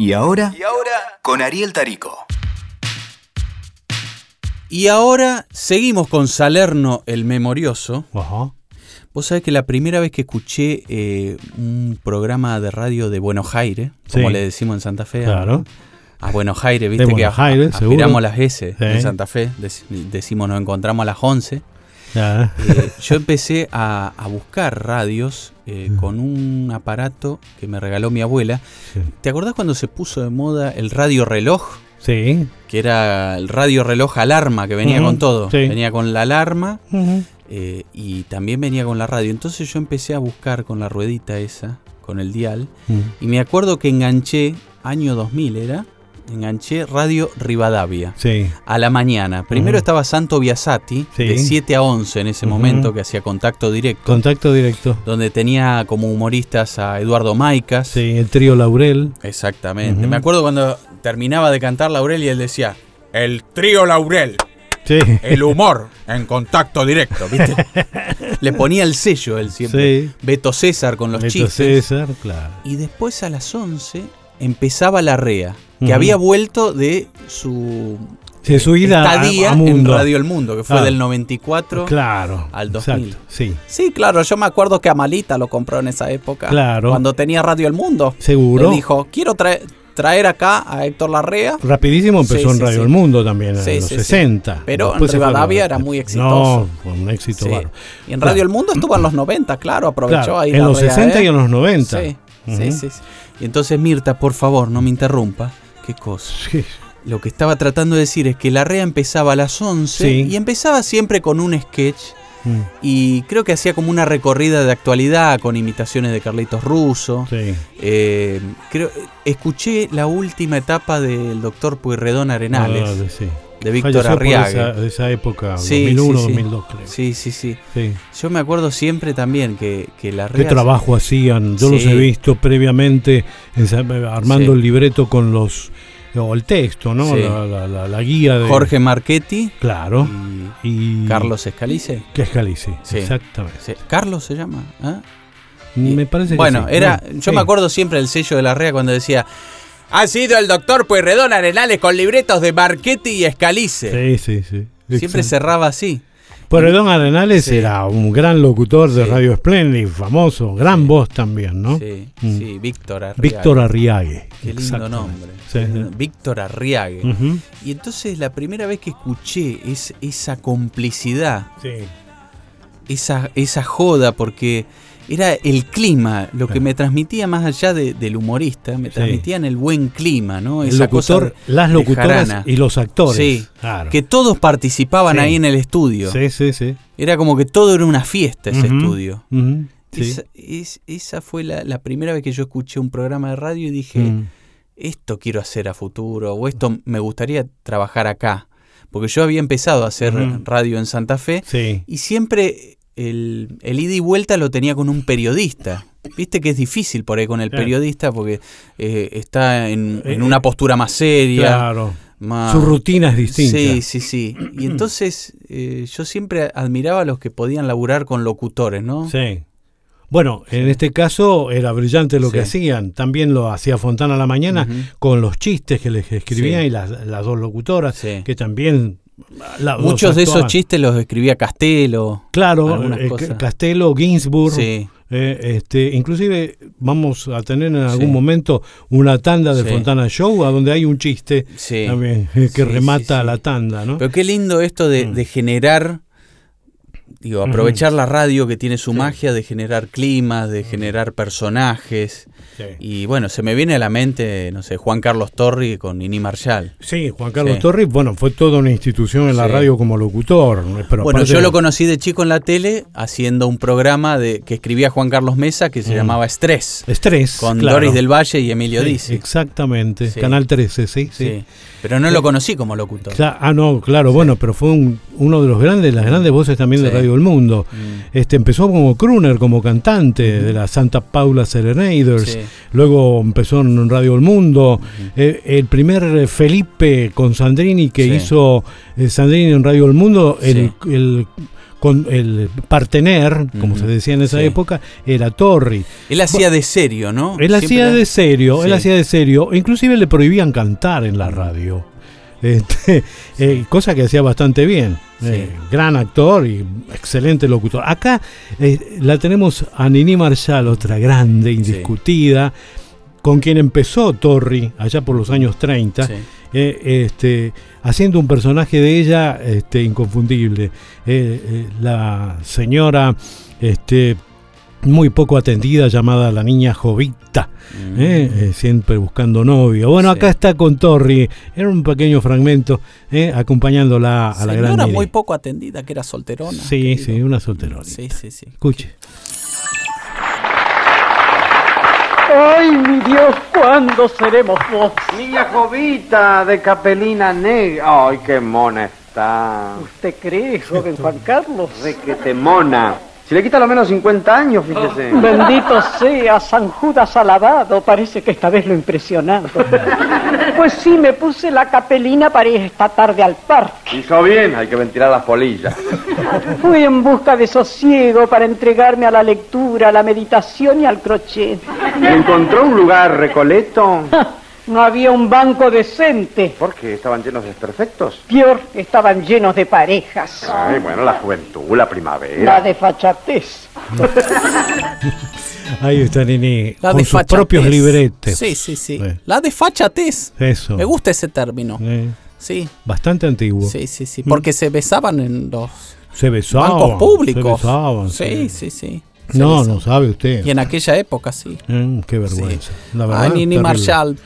¿Y ahora? Y ahora, con Ariel Tarico. Y ahora seguimos con Salerno el Memorioso. Ajá. Vos sabés que la primera vez que escuché eh, un programa de radio de Buenos Aires, como Sí. le decimos en Santa Fe, a- Claro. a, Buenos Aires, viste De que Buenos a- Aires, aspiramos seguro. las S Sí. en Santa Fe, dec- decimos nos encontramos a las 11. Eh, yo empecé a, a buscar radios eh, Mm. con un aparato que me regaló mi abuela. Sí. ¿Te acordás cuando se puso de moda el radio reloj? Sí. Que era el radio reloj alarma que venía con todo. sí. Venía con la alarma eh, y también venía con la radio. Entonces yo empecé a buscar con la ruedita esa, con el dial. Mm. Y me acuerdo que enganché, año 2000 era, enganché Radio Rivadavia. Sí. A la mañana. Primero estaba Santo Biasati, Sí. de 7 a 11 en ese momento, que hacía contacto directo. Contacto directo. donde tenía como humoristas a Eduardo Maicas. Sí, el trío Laurel. Exactamente. Me acuerdo cuando terminaba de cantar Laurel y él decía, el trío Laurel, Sí. el humor en contacto directo, ¿viste? Le ponía el sello él siempre. Sí. Beto César con los Beto chistes. César, claro. Y después a las 11 empezaba la REA, que había vuelto de su ida estadía a en mundo. Radio El Mundo, que fue Ah. del 94 Claro. al 2000. Exacto. Sí. Sí, claro, yo me acuerdo que Amalita lo compró en esa época. Claro. Cuando tenía Radio El Mundo. Seguro. Le dijo, quiero traer, traer acá a Héctor Larrea. Rapidísimo empezó Sí, en Radio sí. El Mundo también, en los sí, sí. 60. Pero en Después a Rivadavia era muy No, exitoso. fue un éxito. Y en Claro. Radio El Mundo estuvo en los 90, claro, aprovechó Claro, ahí en los REA, 60 ¿eh? y en los 90. Sí, sí, sí. Y entonces, Mirta, por favor, no me interrumpa. ¿Qué cosa? Sí. Lo que estaba tratando de decir es que la REA empezaba a las 11 Sí. y empezaba siempre con un sketch Mm, y creo que hacía como una recorrida de actualidad con imitaciones de Carlitos Russo. sí. Eh, creo, escuché la última etapa del doctor Pueyrredón Arenales, Ah, sí. De Víctor Arriaga. de esa época, Sí, 2001, sí, sí. 2002 creo. Sí, sí, sí. Yo me acuerdo siempre también que, que la ¿Qué REA... trabajo hacían? Yo los he visto previamente armando el libreto con los o el texto, ¿no? La, la- la- la guía de Jorge Marchetti Claro. y Y Carlos Escalice. que es Calici, Sí. exactamente. ¿Carlos se llama? ¿Ah? Me parece que Bueno, sí. era, Bueno, yo me acuerdo siempre del sello de la REA cuando decía ha sido el doctor Pueyrredón Arenales con libretos de Marchetti y Escalice. Sí, sí, sí. Siempre Exacto. cerraba así. Pueyrredón Arenales Sí. era un gran locutor de Sí. Radio Splendid, famoso, gran voz también, ¿no? Sí, Mm. sí, Víctor Arriaga. Víctor Arriague. Qué lindo nombre. Víctor Arriague. Y entonces la primera vez que escuché es, esa complicidad, Sí. esa, esa joda, porque era el clima, lo que me transmitía más allá de- del humorista, me Sí. transmitían el buen clima, ¿no? El Esa cosa locutor, de- las locutoras jarana. y los actores. Sí, claro. Que todos participaban Sí. ahí en el estudio. Sí, sí, sí. Era como que todo era una fiesta ese estudio. Esa, es- esa fue la, la primera vez que yo escuché un programa de radio y dije, Mm. esto quiero hacer a futuro, o esto me gustaría trabajar acá. Porque yo había empezado a hacer radio en Santa Fe y siempre el, el ida y vuelta lo tenía con un periodista. Viste que es difícil por ahí con el Claro. periodista porque eh, está en, en Eh, una postura más seria. Claro. más- Su rutina es distinta. Sí, sí, sí. Y entonces eh, yo siempre admiraba a los que podían laburar con locutores, ¿no? Sí. Bueno, en este caso era brillante lo que hacían. También lo hacía Fontana a la mañana con los chistes que les escribían Sí. y las, las dos locutoras que también... Muchos de esos chistes los escribía Castelo. Claro, eh. Castelo, Ginsburg, Sí. eh, este, inclusive vamos a tener en algún Sí. momento una tanda de Sí. Fontana Show a donde hay un chiste Sí. también eh, que remata la tanda, ¿no? Pero qué lindo esto de, Mm. de generar, digo, aprovechar la radio que tiene su Sí. magia de generar climas, de generar personajes. Sí. Y bueno, se me viene a la mente, no sé, Juan Carlos Torri con Nini Marshall. Sí, Juan Carlos Sí. Torres, bueno, fue toda una institución en la radio como locutor. Pero bueno, yo lo conocí de chico en la tele haciendo un programa de que escribía Juan Carlos Mesa que se Mm. llamaba Estrés, Estrés. con claro. Doris del Valle y Emilio Dizzi. Exactamente. Canal 13, sí, sí. Pero no lo conocí como locutor. Ah, no, claro, bueno, pero fue un- uno de los grandes, las grandes voces también de Sí. Del Mundo. Mm. Este, empezó como crooner, como cantante de la Santa Paula Serenaders. Sí. Luego empezó en Radio El Mundo. Eh, el primer eh, Felipe con Sandrini que Sí. hizo eh, Sandrini en Radio El Mundo, el, el con el partener, como se decía en esa sí. época, era Torri. Él hacía de serio, ¿no? Él Siempre hacía era- de serio, él hacía de serio. Inclusive le prohibían cantar en la radio. Este, eh, cosa que hacía bastante bien. Sí. Eh, gran actor y excelente locutor. Acá eh, la tenemos a Nini Marshall, otra grande, indiscutida, con quien empezó Torri allá por los años 30. Sí. eh, este, haciendo un personaje de ella este, inconfundible. La señora este, muy poco atendida llamada la niña Jovita, Mm. eh, eh, siempre buscando novio. Bueno, Sí. acá está con Torri, era un pequeño fragmento eh, acompañándola a la gran Señora Nini. muy poco atendida, que era solterona. Sí, querido. sí, una solterona. Sí, sí, sí. Escuche. Ay, mi Dios, ¿cuándo seremos vos? Niña Jovita de Capelina Negra. Ay, qué mona está. ¿Usted cree, joven Juan Carlos? De que te mona. Si le quita lo menos 50 años, fíjese. Bendito sea San Judas alabado, parece que esta vez lo impresionado. Pues sí, me puse la capelina para ir esta tarde al parque. Hizo bien, hay que ventilar las polillas. Fui en busca de sosiego para entregarme a la lectura, a la meditación y al crochet. ¿Y encontró un lugar recoleto? No había un banco decente. ¿Por qué? ¿Estaban llenos de desperfectos? Peor, estaban llenos de parejas. Ay, bueno, la juventud, la primavera. La desfachatez. Ahí está Nini, La con sus propios libretes. Sí, sí, sí. Eh. La desfachatez. Eso. Me gusta ese término. Eh, Sí, bastante antiguo. sí, sí, sí. Porque se besaban en los Se besaban. bancos públicos. Se besaban, sí, sí, sí. Se No, besaban. no sabe usted. Y en aquella época, sí. Mm, qué vergüenza. La verdad, Ay, Nini terrible. Marshall.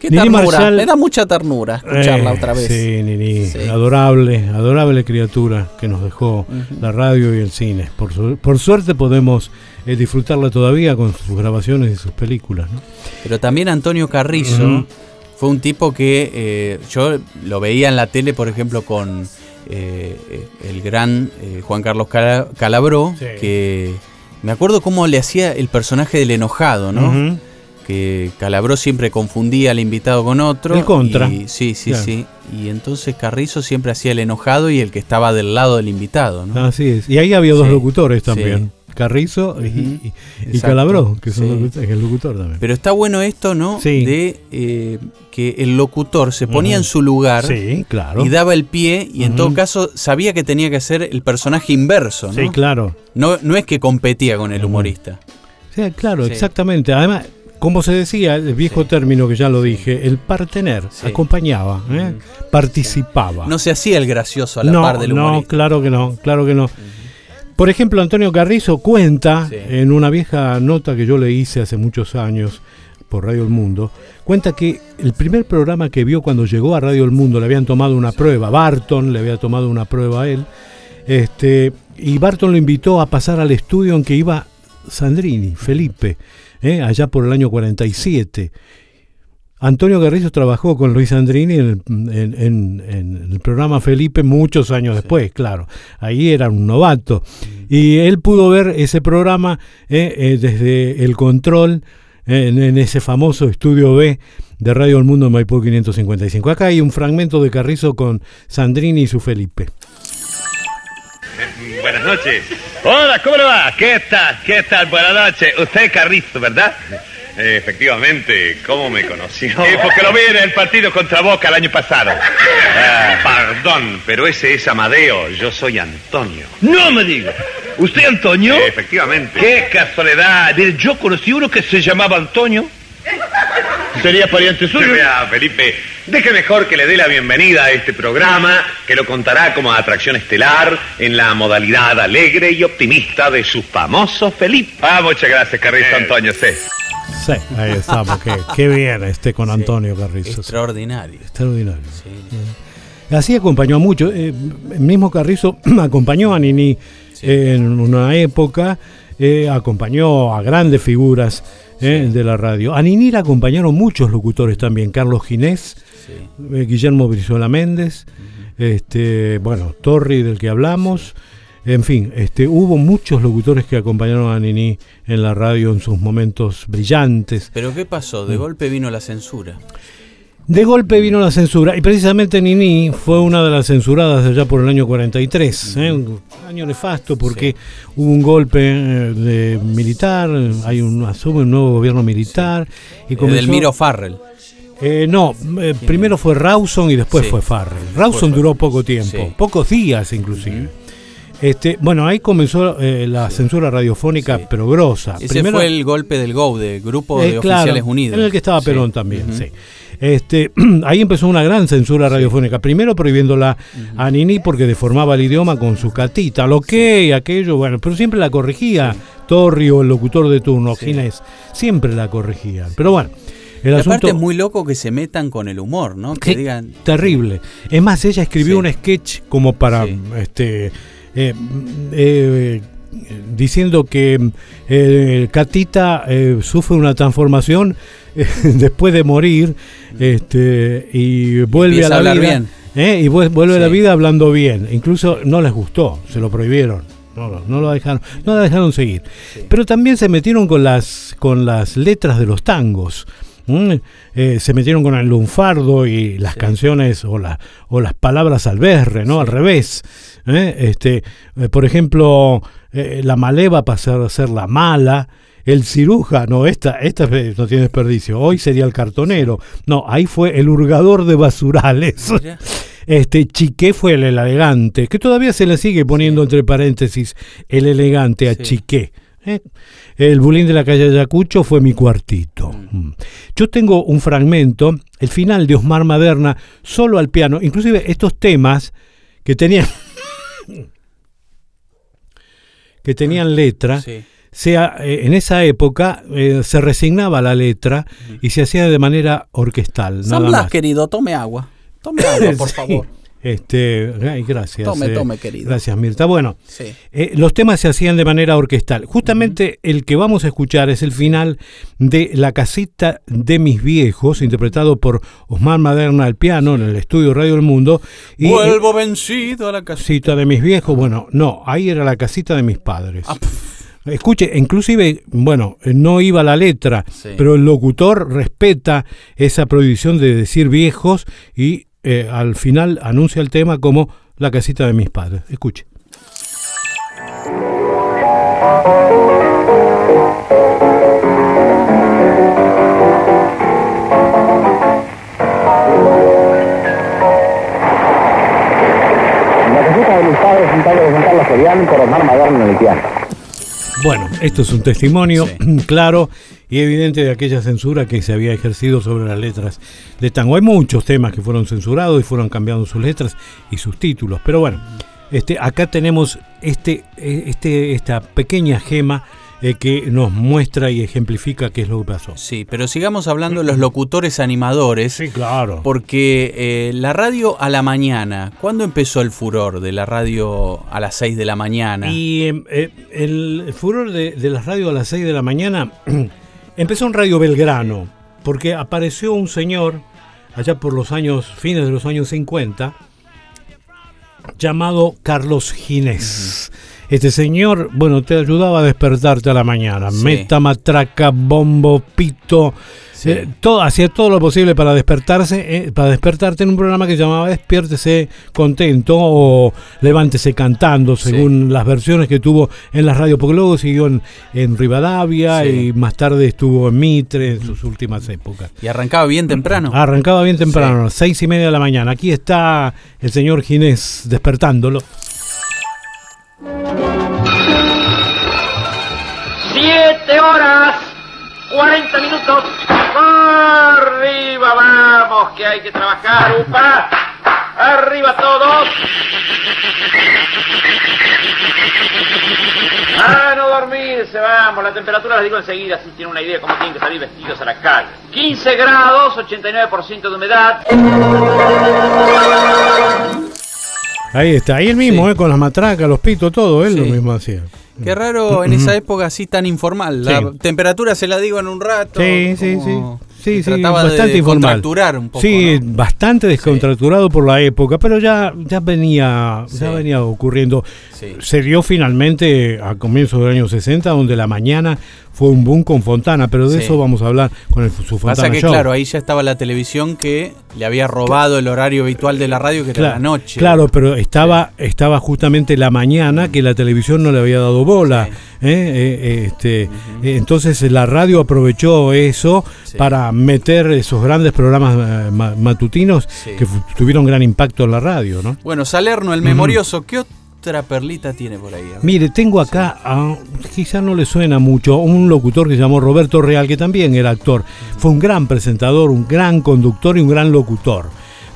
Qué Nini ternura. Marshall- Me da mucha ternura escucharla Eh, otra vez. Sí, Nini, Sí. adorable, adorable criatura que nos dejó la radio y el cine. Por, su- por suerte podemos eh, disfrutarla todavía con sus grabaciones y sus películas. ¿no? Pero también Antonio Carrizo fue un tipo que eh, yo lo veía en la tele, por ejemplo, con el gran Juan Carlos Cala- Calabró, Sí. que me acuerdo cómo le hacía el personaje del enojado, ¿no? Que Calabró siempre confundía al invitado con otro. El contra. y- sí, sí, Claro. sí. Y entonces Carrizo siempre hacía el enojado y el que estaba del lado del invitado, ¿no? Así es. Y ahí había dos Sí, locutores sí. también. Carrizo y, y-. Calabró, que son Sí. el locutor también. Pero está bueno esto, ¿no? Sí. De eh, que el locutor se ponía en su lugar sí, claro. y daba el pie y en todo caso sabía que tenía que hacer el personaje inverso, ¿no? Sí, claro. No, no es que competía con el humorista. Sí, claro, exactamente. Además, como se decía, el viejo Sí. término que ya lo dije, el partener Sí. acompañaba, ¿eh? participaba. No se hacía el gracioso a la no, par del no, humorista. claro que no, claro que no. Por ejemplo, Antonio Carrizo cuenta Sí. en una vieja nota que yo le hice hace muchos años por Radio El Mundo, cuenta que el primer programa que vio cuando llegó a Radio El Mundo le habían tomado una prueba, Barton le había tomado una prueba a él, este, y Barton lo invitó a pasar al estudio en que iba Sandrini, Felipe, ¿eh? allá por el año 47. Antonio Garrizo trabajó con Luis Andrini en el, en- en- en el programa Felipe muchos años después, claro. Ahí era un novato. Y él pudo ver ese programa eh, eh, desde el control en, en ese famoso estudio B de Radio El Mundo en Maipú 555. Acá hay un fragmento de Carrizo con Sandrini y su Felipe. Buenas noches. Hola, ¿cómo le va? ¿Qué tal? ¿Qué tal? Buenas noches. Usted es Carrizo, ¿verdad? Eh, efectivamente, ¿cómo me conoció? Eh, porque lo vi en el partido contra Boca el año pasado. Ah, perdón, pero ese es Amadeo, yo soy Antonio. No me diga. ¿Usted Antonio? Eh, efectivamente. Qué casualidad. Mire, yo conocí uno que se llamaba Antonio. ¿Sería pariente suyo? Vea, Felipe, deje mejor que le dé la bienvenida a este programa, que lo contará como atracción estelar en la modalidad alegre y optimista de su famoso Felipe. Ah, muchas gracias, Carrizo Antonio, sí. Sí, ahí estamos. qué, qué bien este con Antonio Carrizo. Extraordinario. Extraordinario. Sí. Así acompañó a muchos. eh, el mismo Carrizo acompañó a Nini eh, en una época, eh, acompañó a grandes figuras eh, de la radio. A Nini la acompañaron muchos locutores también. Carlos Ginés, Sí. eh, Guillermo Brizuela Méndez, este, bueno, Torri del que hablamos. En fin, este, hubo muchos locutores que acompañaron a Nini en la radio en sus momentos brillantes. Pero ¿qué pasó? Mm. De golpe vino la censura. De golpe vino la censura y precisamente Nini fue una de las censuradas allá por el año 43, ¿eh? un año nefasto porque hubo un golpe eh, de militar, hay un asume un nuevo gobierno militar y El comenzó- Delmiro Farrell. Eh, no, eh, primero fue Rawson y después Sí. fue Farrell. Rawson Fue duró poco tiempo, Sí. pocos días inclusive. Este, bueno, ahí comenzó eh, la censura radiofónica, Sí. pero grosa. Ese Primero- fue el golpe del GO, de Grupo eh, de claro, Oficiales Unidos. En el que estaba Sí. Perón también, sí. Este, ahí empezó una gran censura radiofónica. Primero prohibiéndola a Nini porque deformaba el idioma con su catita, lo que, aquello, bueno, pero siempre la corregía Torrio, el locutor de turno, Ginés, siempre la corregían. Pero bueno, el asunto aparte es muy loco que se metan con el humor, ¿no? Que digan, terrible. Es más, ella escribió Sí. un sketch como para Sí. este eh, eh, diciendo que eh, Catita eh, sufre una transformación eh, después de morir este, y vuelve Empieza a la hablar vida. bien. eh, y vu- vuelve a la vida hablando bien. Incluso no les gustó, se lo prohibieron. No, no, no lo dejaron, no la dejaron seguir. Pero también se metieron con las con las letras de los tangos. ¿M? Eh, se metieron con el lunfardo y las canciones o, la- o las palabras al berre, ¿no? Al revés. ¿eh? Este, eh, por ejemplo, la maleva pasó a ser la mala. El cirujano, esta, esta no tiene desperdicio. Hoy sería el cartonero. No, ahí fue el hurgador de basurales. Mira. Este Chiqué fue el elegante, que todavía se le sigue poniendo entre paréntesis el elegante a Sí. Chiqué. ¿eh? El bulín de la calle Ayacucho fue mi cuartito. Mm. Yo tengo un fragmento, el final de Osmar Maderna, solo al piano. Inclusive estos temas que tenían que tenían letra, Sí. sea, eh, en esa época eh, se resignaba la letra y se hacía de manera orquestal. San Blas, querido, tome agua. Tome agua, por Sí. favor. Este, ay, gracias. Tome, eh, tome, querido. Gracias, Mirta. Bueno, Sí. eh, los temas se hacían de manera orquestal. Justamente el que vamos a escuchar es el final de La casita de mis viejos, interpretado por Osmar Maderna al piano en el estudio Radio El Mundo. Y, eh, Vuelvo vencido a la casita de mis viejos, bueno, no, ahí era la casita de mis padres. Ah, Escuche, inclusive, bueno, no iba la letra, Sí. pero el locutor respeta esa prohibición de decir viejos y eh, al final anuncia el tema como la casita de mis padres. Escuche. La casita de mis padres, un tango de Juan Carlos Serián por Omar Maderno en el piano. Bueno, esto es un testimonio Sí. claro y evidente de aquella censura que se había ejercido sobre las letras de tango. Hay muchos temas que fueron censurados y fueron cambiando sus letras y sus títulos, pero bueno, este, acá tenemos este, eh, este, esta pequeña gema eh, que nos muestra y ejemplifica qué es lo que pasó. Sí, pero sigamos hablando de los locutores animadores. Sí, claro. Porque eh, la radio a la mañana, ¿cuándo empezó el furor de la radio a las 6 de la mañana? Y em, eh, el furor de, de las radios a las 6 de la mañana empezó en Radio Belgrano, porque apareció un señor allá por los años, fines de los años 50, llamado Carlos Ginés. Este señor, bueno, te ayudaba a despertarte a la mañana. Sí. Meta, matraca, bombo, pito. Sí. eh, todo, hacía todo lo posible para despertarse, eh, para despertarte en un programa que llamaba Despiértese contento o Levántese cantando, Sí. según las versiones que tuvo en las radios, porque luego siguió en, en Rivadavia Sí. y más tarde estuvo en Mitre en sus últimas épocas. Y arrancaba bien temprano. Arrancaba bien temprano, a las seis y media de la mañana. Aquí está el señor Ginés despertándolo. 40 minutos. Arriba, vamos, que hay que trabajar, upa. Arriba todos. A no dormirse, vamos. La temperatura les digo enseguida, así tienen una idea de cómo tienen que salir vestidos a la calle. 15 grados, 89% de humedad. Ahí está, ahí el mismo, Sí. eh, con las matracas, los pitos, todo, él Sí. lo mismo hacía. Qué raro en esa época así tan informal. La Sí. temperatura se la digo en un rato. Sí, sí, sí. Sí, sí, bastante de informal. un poco. sí, ¿no? bastante descontracturado por la época, pero ya, ya venía, ya venía ocurriendo. Se dio finalmente a comienzos del año 60, donde la mañana fue un boom con Fontana, pero de Sí. eso vamos a hablar con el, su Fontana Pasa que, Show. claro, ahí ya estaba la televisión que le había robado el horario habitual de la radio, que era la noche. Claro, pero estaba, estaba justamente la mañana que la televisión no le había dado bola. Sí. ¿eh? Eh, este, eh, entonces la radio aprovechó eso para meter esos grandes programas eh, ma- matutinos que tuvieron gran impacto en la radio, ¿no? Bueno, Salerno, el memorioso, ¿qué otra perlita tiene por ahí? Ver. Mire, tengo acá, a- quizá no le suena mucho, un locutor que se llamó Roberto Real, que también era actor. Fue un gran presentador, un gran conductor y un gran locutor.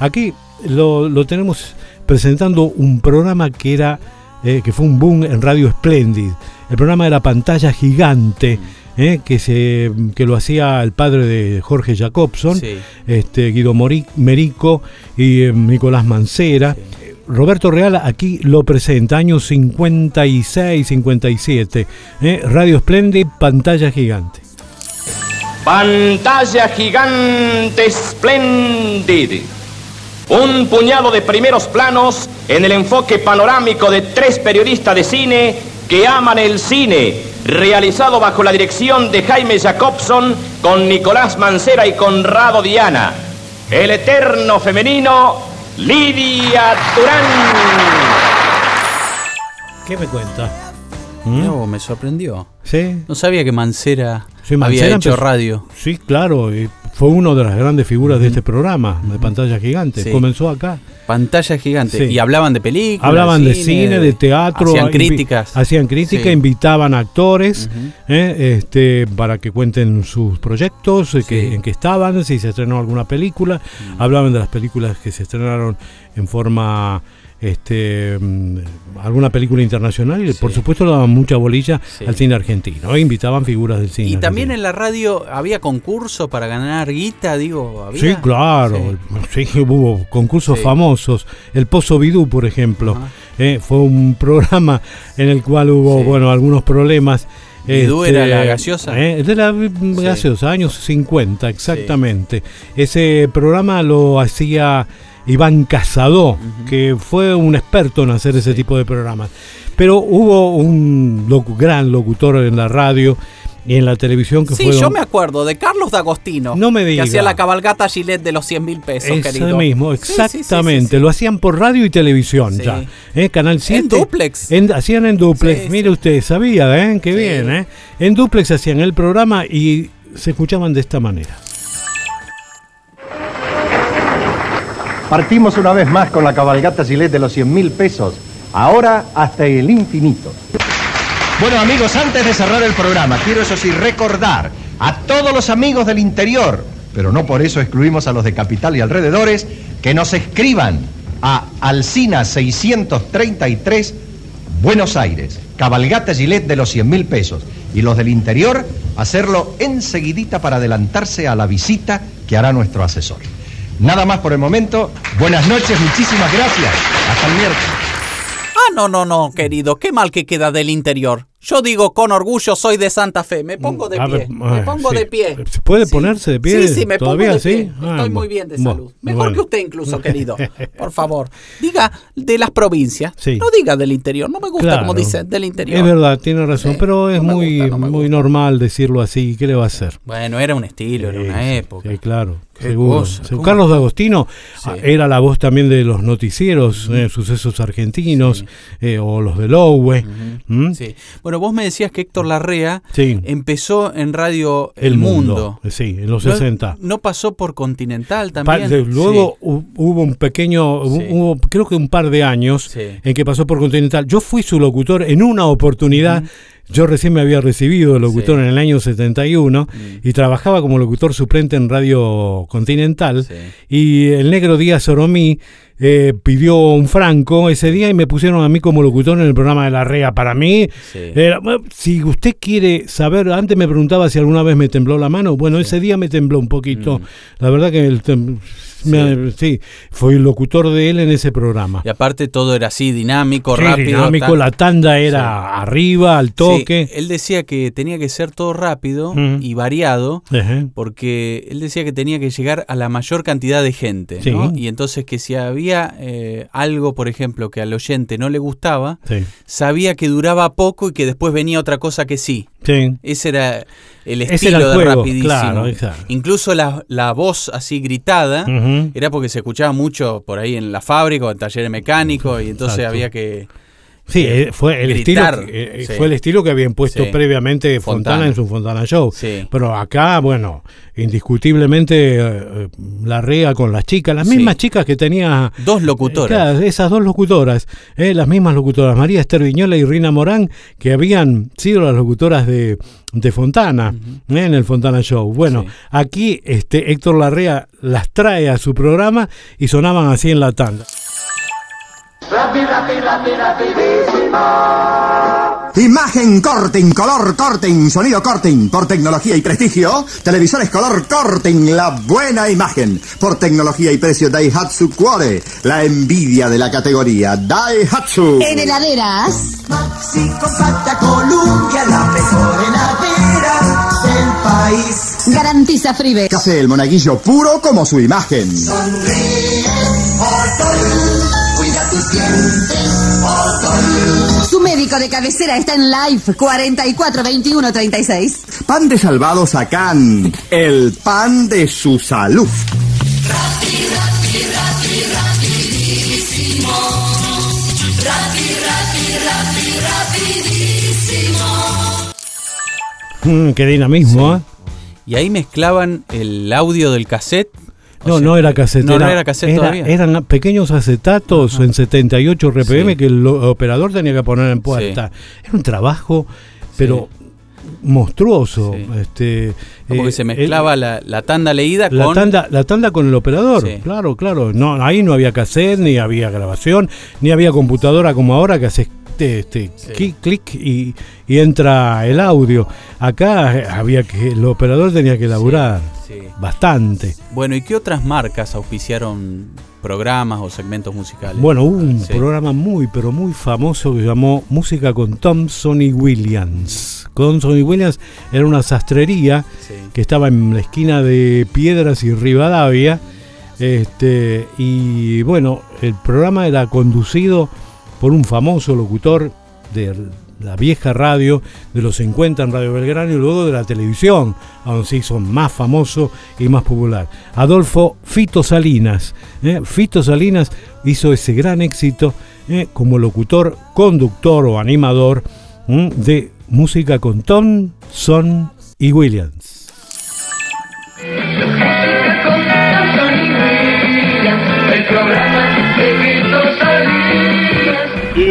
Aquí lo, lo tenemos presentando un programa que era eh, que fue un boom en Radio Splendid. El programa era Pantalla Gigante, eh, que, se, que lo hacía el padre de Jorge Jacobson, Sí. este, Guido Merico y eh, Nicolás Mancera. Roberto Real aquí lo presenta, años 56, 57. eh, Radio Splendid, pantalla gigante. Pantalla gigante Splendid. Un puñado de primeros planos en el enfoque panorámico de tres periodistas de cine que aman el cine, realizado bajo la dirección de Jaime Jacobson con Nicolás Mancera y Conrado Diana. El eterno femenino, Lidia Durán. ¿Qué me cuenta? No, me sorprendió. ¿Sí? No sabía que Mancera, Sí, había hecho empezó- radio. Sí, claro, y fue una de las grandes figuras de este programa, de pantalla gigante. Sí. Comenzó acá. Pantalla gigante. Sí. Y hablaban de películas. Hablaban de cine, de teatro. Hacían críticas. Hacían crítica, Sí. invitaban a actores eh, este, para que cuenten sus proyectos, eh, que- en que estaban, si se estrenó alguna película. Hablaban de las películas que se estrenaron en forma... Este, mm, alguna película internacional y por supuesto le daban mucha bolilla Sí. al cine argentino, eh, invitaban figuras del cine. Y también argentino. en la radio había concurso para ganar guita, digo. ¿había? Sí, claro. Sí. hubo concursos famosos. El Pozo Bidú, por ejemplo, eh, fue un programa en el cual hubo, bueno, algunos problemas. ¿Bidú era la gaseosa? eh, de la gaseosa, años 50, exactamente. Ese programa lo hacía Iván Casado, que fue un experto en hacer ese tipo de programas. Pero hubo un locu- gran locutor en la radio y en la televisión que Sí, fue yo me acuerdo de Carlos D'Agostino. No me diga. Que hacía la cabalgata Gillette de los 100 mil pesos, Ese querido. mismo, Sí, sí, sí, sí, exactamente. sí. Lo hacían por radio y televisión Sí. ya. ¿eh? Canal 7. duplex. En- hacían en duplex. Sí, Mire usted, sabía, ¿eh? Qué bien, ¿eh? En duplex hacían el programa y se escuchaban de esta manera. Partimos una vez más con la cabalgata Gillette de los 100 mil pesos. Ahora hasta el infinito. Bueno amigos, antes de cerrar el programa, quiero eso sí recordar a todos los amigos del interior, pero no por eso excluimos a los de Capital y alrededores, que nos escriban a Alcina 633 Buenos Aires, cabalgata Gillette de los 100 mil pesos. Y los del interior, hacerlo enseguidita para adelantarse a la visita que hará nuestro asesor. Nada más por el momento. Buenas noches, muchísimas gracias. Hasta el miércoles. No, no, no, querido. Qué mal que queda del interior. Yo digo con orgullo, soy de Santa Fe. Me pongo de A pie. me pongo sí. de pie. ¿Se puede ponerse de pie? Sí, sí, me ¿Todavía pongo de sí? pie. Ah, Estoy muy bien de salud. Mejor bueno. que usted incluso, querido. Por favor. Diga de las provincias. Sí. No diga del interior. No me gusta Claro. como dicen, del interior. Es verdad, tiene razón, Sí, pero es no muy, gusta, no muy normal decirlo así. ¿Qué le va a hacer? Bueno, era un estilo, era una Sí, época. Sí, claro. Seguro. Sí. Carlos D'Agostino Sí. ah, era la voz también de los noticieros, eh, sucesos argentinos, eh, o los de Lowe. ¿Mm? Sí. Bueno, vos me decías que Héctor Larrea Sí. empezó en Radio El, El, mundo. Sí, en los ¿No- 60. ¿No pasó por Continental también? de- luego hu- hubo un pequeño, hubo, creo que un par de años en que pasó por Continental. Yo fui su locutor en una oportunidad. Yo recién me había recibido de locutor Sí. Mm. en el año 71 y trabajaba como locutor suplente en Radio Continental. Sí. Y el negro Díaz Oromí eh, pidió un franco ese día y me pusieron a mí como locutor en el programa de la REA. Para mí, Sí. era- si usted quiere saber, antes me preguntaba si alguna vez me tembló la mano. Bueno, ese día me tembló un poquito. La verdad que el me- sí, fui locutor de él en ese programa. Y aparte todo era así, dinámico, Sí, rápido. dinámico, la tanda era arriba, al toque. él decía que tenía que ser todo rápido y variado, porque él decía que tenía que llegar a la mayor cantidad de gente. ¿no? Y entonces que si había eh, algo, por ejemplo, que al oyente no le gustaba, sabía que duraba poco y que después venía otra cosa que sí. Sí. Ese era el estilo era el de rapidísimo. claro, exacto. Incluso la, la voz así gritada era porque se escuchaba mucho por ahí en la fábrica o en talleres mecánicos y entonces Exacto. había que Sí, eh, fue el gritar. estilo que- eh, Sí. fue el estilo que había impuesto Sí. previamente Fontana, Fontana. en su Fontana Show. Sí. Pero acá, bueno, indiscutiblemente eh, eh, la rea con las chicas, las mismas chicas que tenía dos locutoras. Claro, esas dos locutoras, eh, las mismas locutoras, María Esther Viñola y Rina Morán, que habían sido las locutoras de, de Fontana, eh, en el Fontana Show. Bueno, aquí este Héctor Larrea las trae a su programa y sonaban así en la tanda. Imagen Corting, color Corting, sonido Corting, por tecnología y prestigio, televisores color Corting, la buena imagen, por tecnología y precio Daihatsu Cuore, la envidia de la categoría Daihatsu. En heladeras. Maxi compacta Columbia, la mejor heladera del país. Garantiza Fribe. Café el monaguillo puro como su imagen. Sonríe, Su médico de cabecera está en live 44 21 36. Pan de salvado Sacán, el pan de su salud. Rapi, rapi, rapi, rapidísimo. Rapi, rapi, rapi, rapidísimo. Mm, qué dinamismo, ¿eh? Y ahí mezclaban el audio del cassette. O No, sea, no era cassette. No, no era cassette era- todavía. Eran pequeños acetatos en 78 RPM que el operador tenía que poner en puerta. Era un trabajo, pero monstruoso. Este, Porque eh, se mezclaba la, la tanda leída La con. tanda, la tanda con el operador, claro, claro. No, ahí no había cassette, ni había grabación, ni había computadora como ahora que haces este, este, clic, clic y, y entra el audio. Acá había que, el operador tenía que laburar sí. Bastante. Bueno, ¿y qué otras marcas auspiciaron programas o segmentos musicales? Bueno, hubo un Sí. programa muy, pero muy famoso que llamó Música con Thompson y Williams. Thompson y Williams era una sastrería Sí. que estaba en la esquina de Piedras y Rivadavia. Este, y bueno, el programa era conducido por un famoso locutor de la vieja radio de los 50 en Radio Belgrano y luego de la televisión, donde se hizo más famoso y más popular. Adolfo Fito Salinas. ¿eh? Fito Salinas hizo ese gran éxito ¿eh? como locutor, conductor o animador de música con Tom, Son y Williams.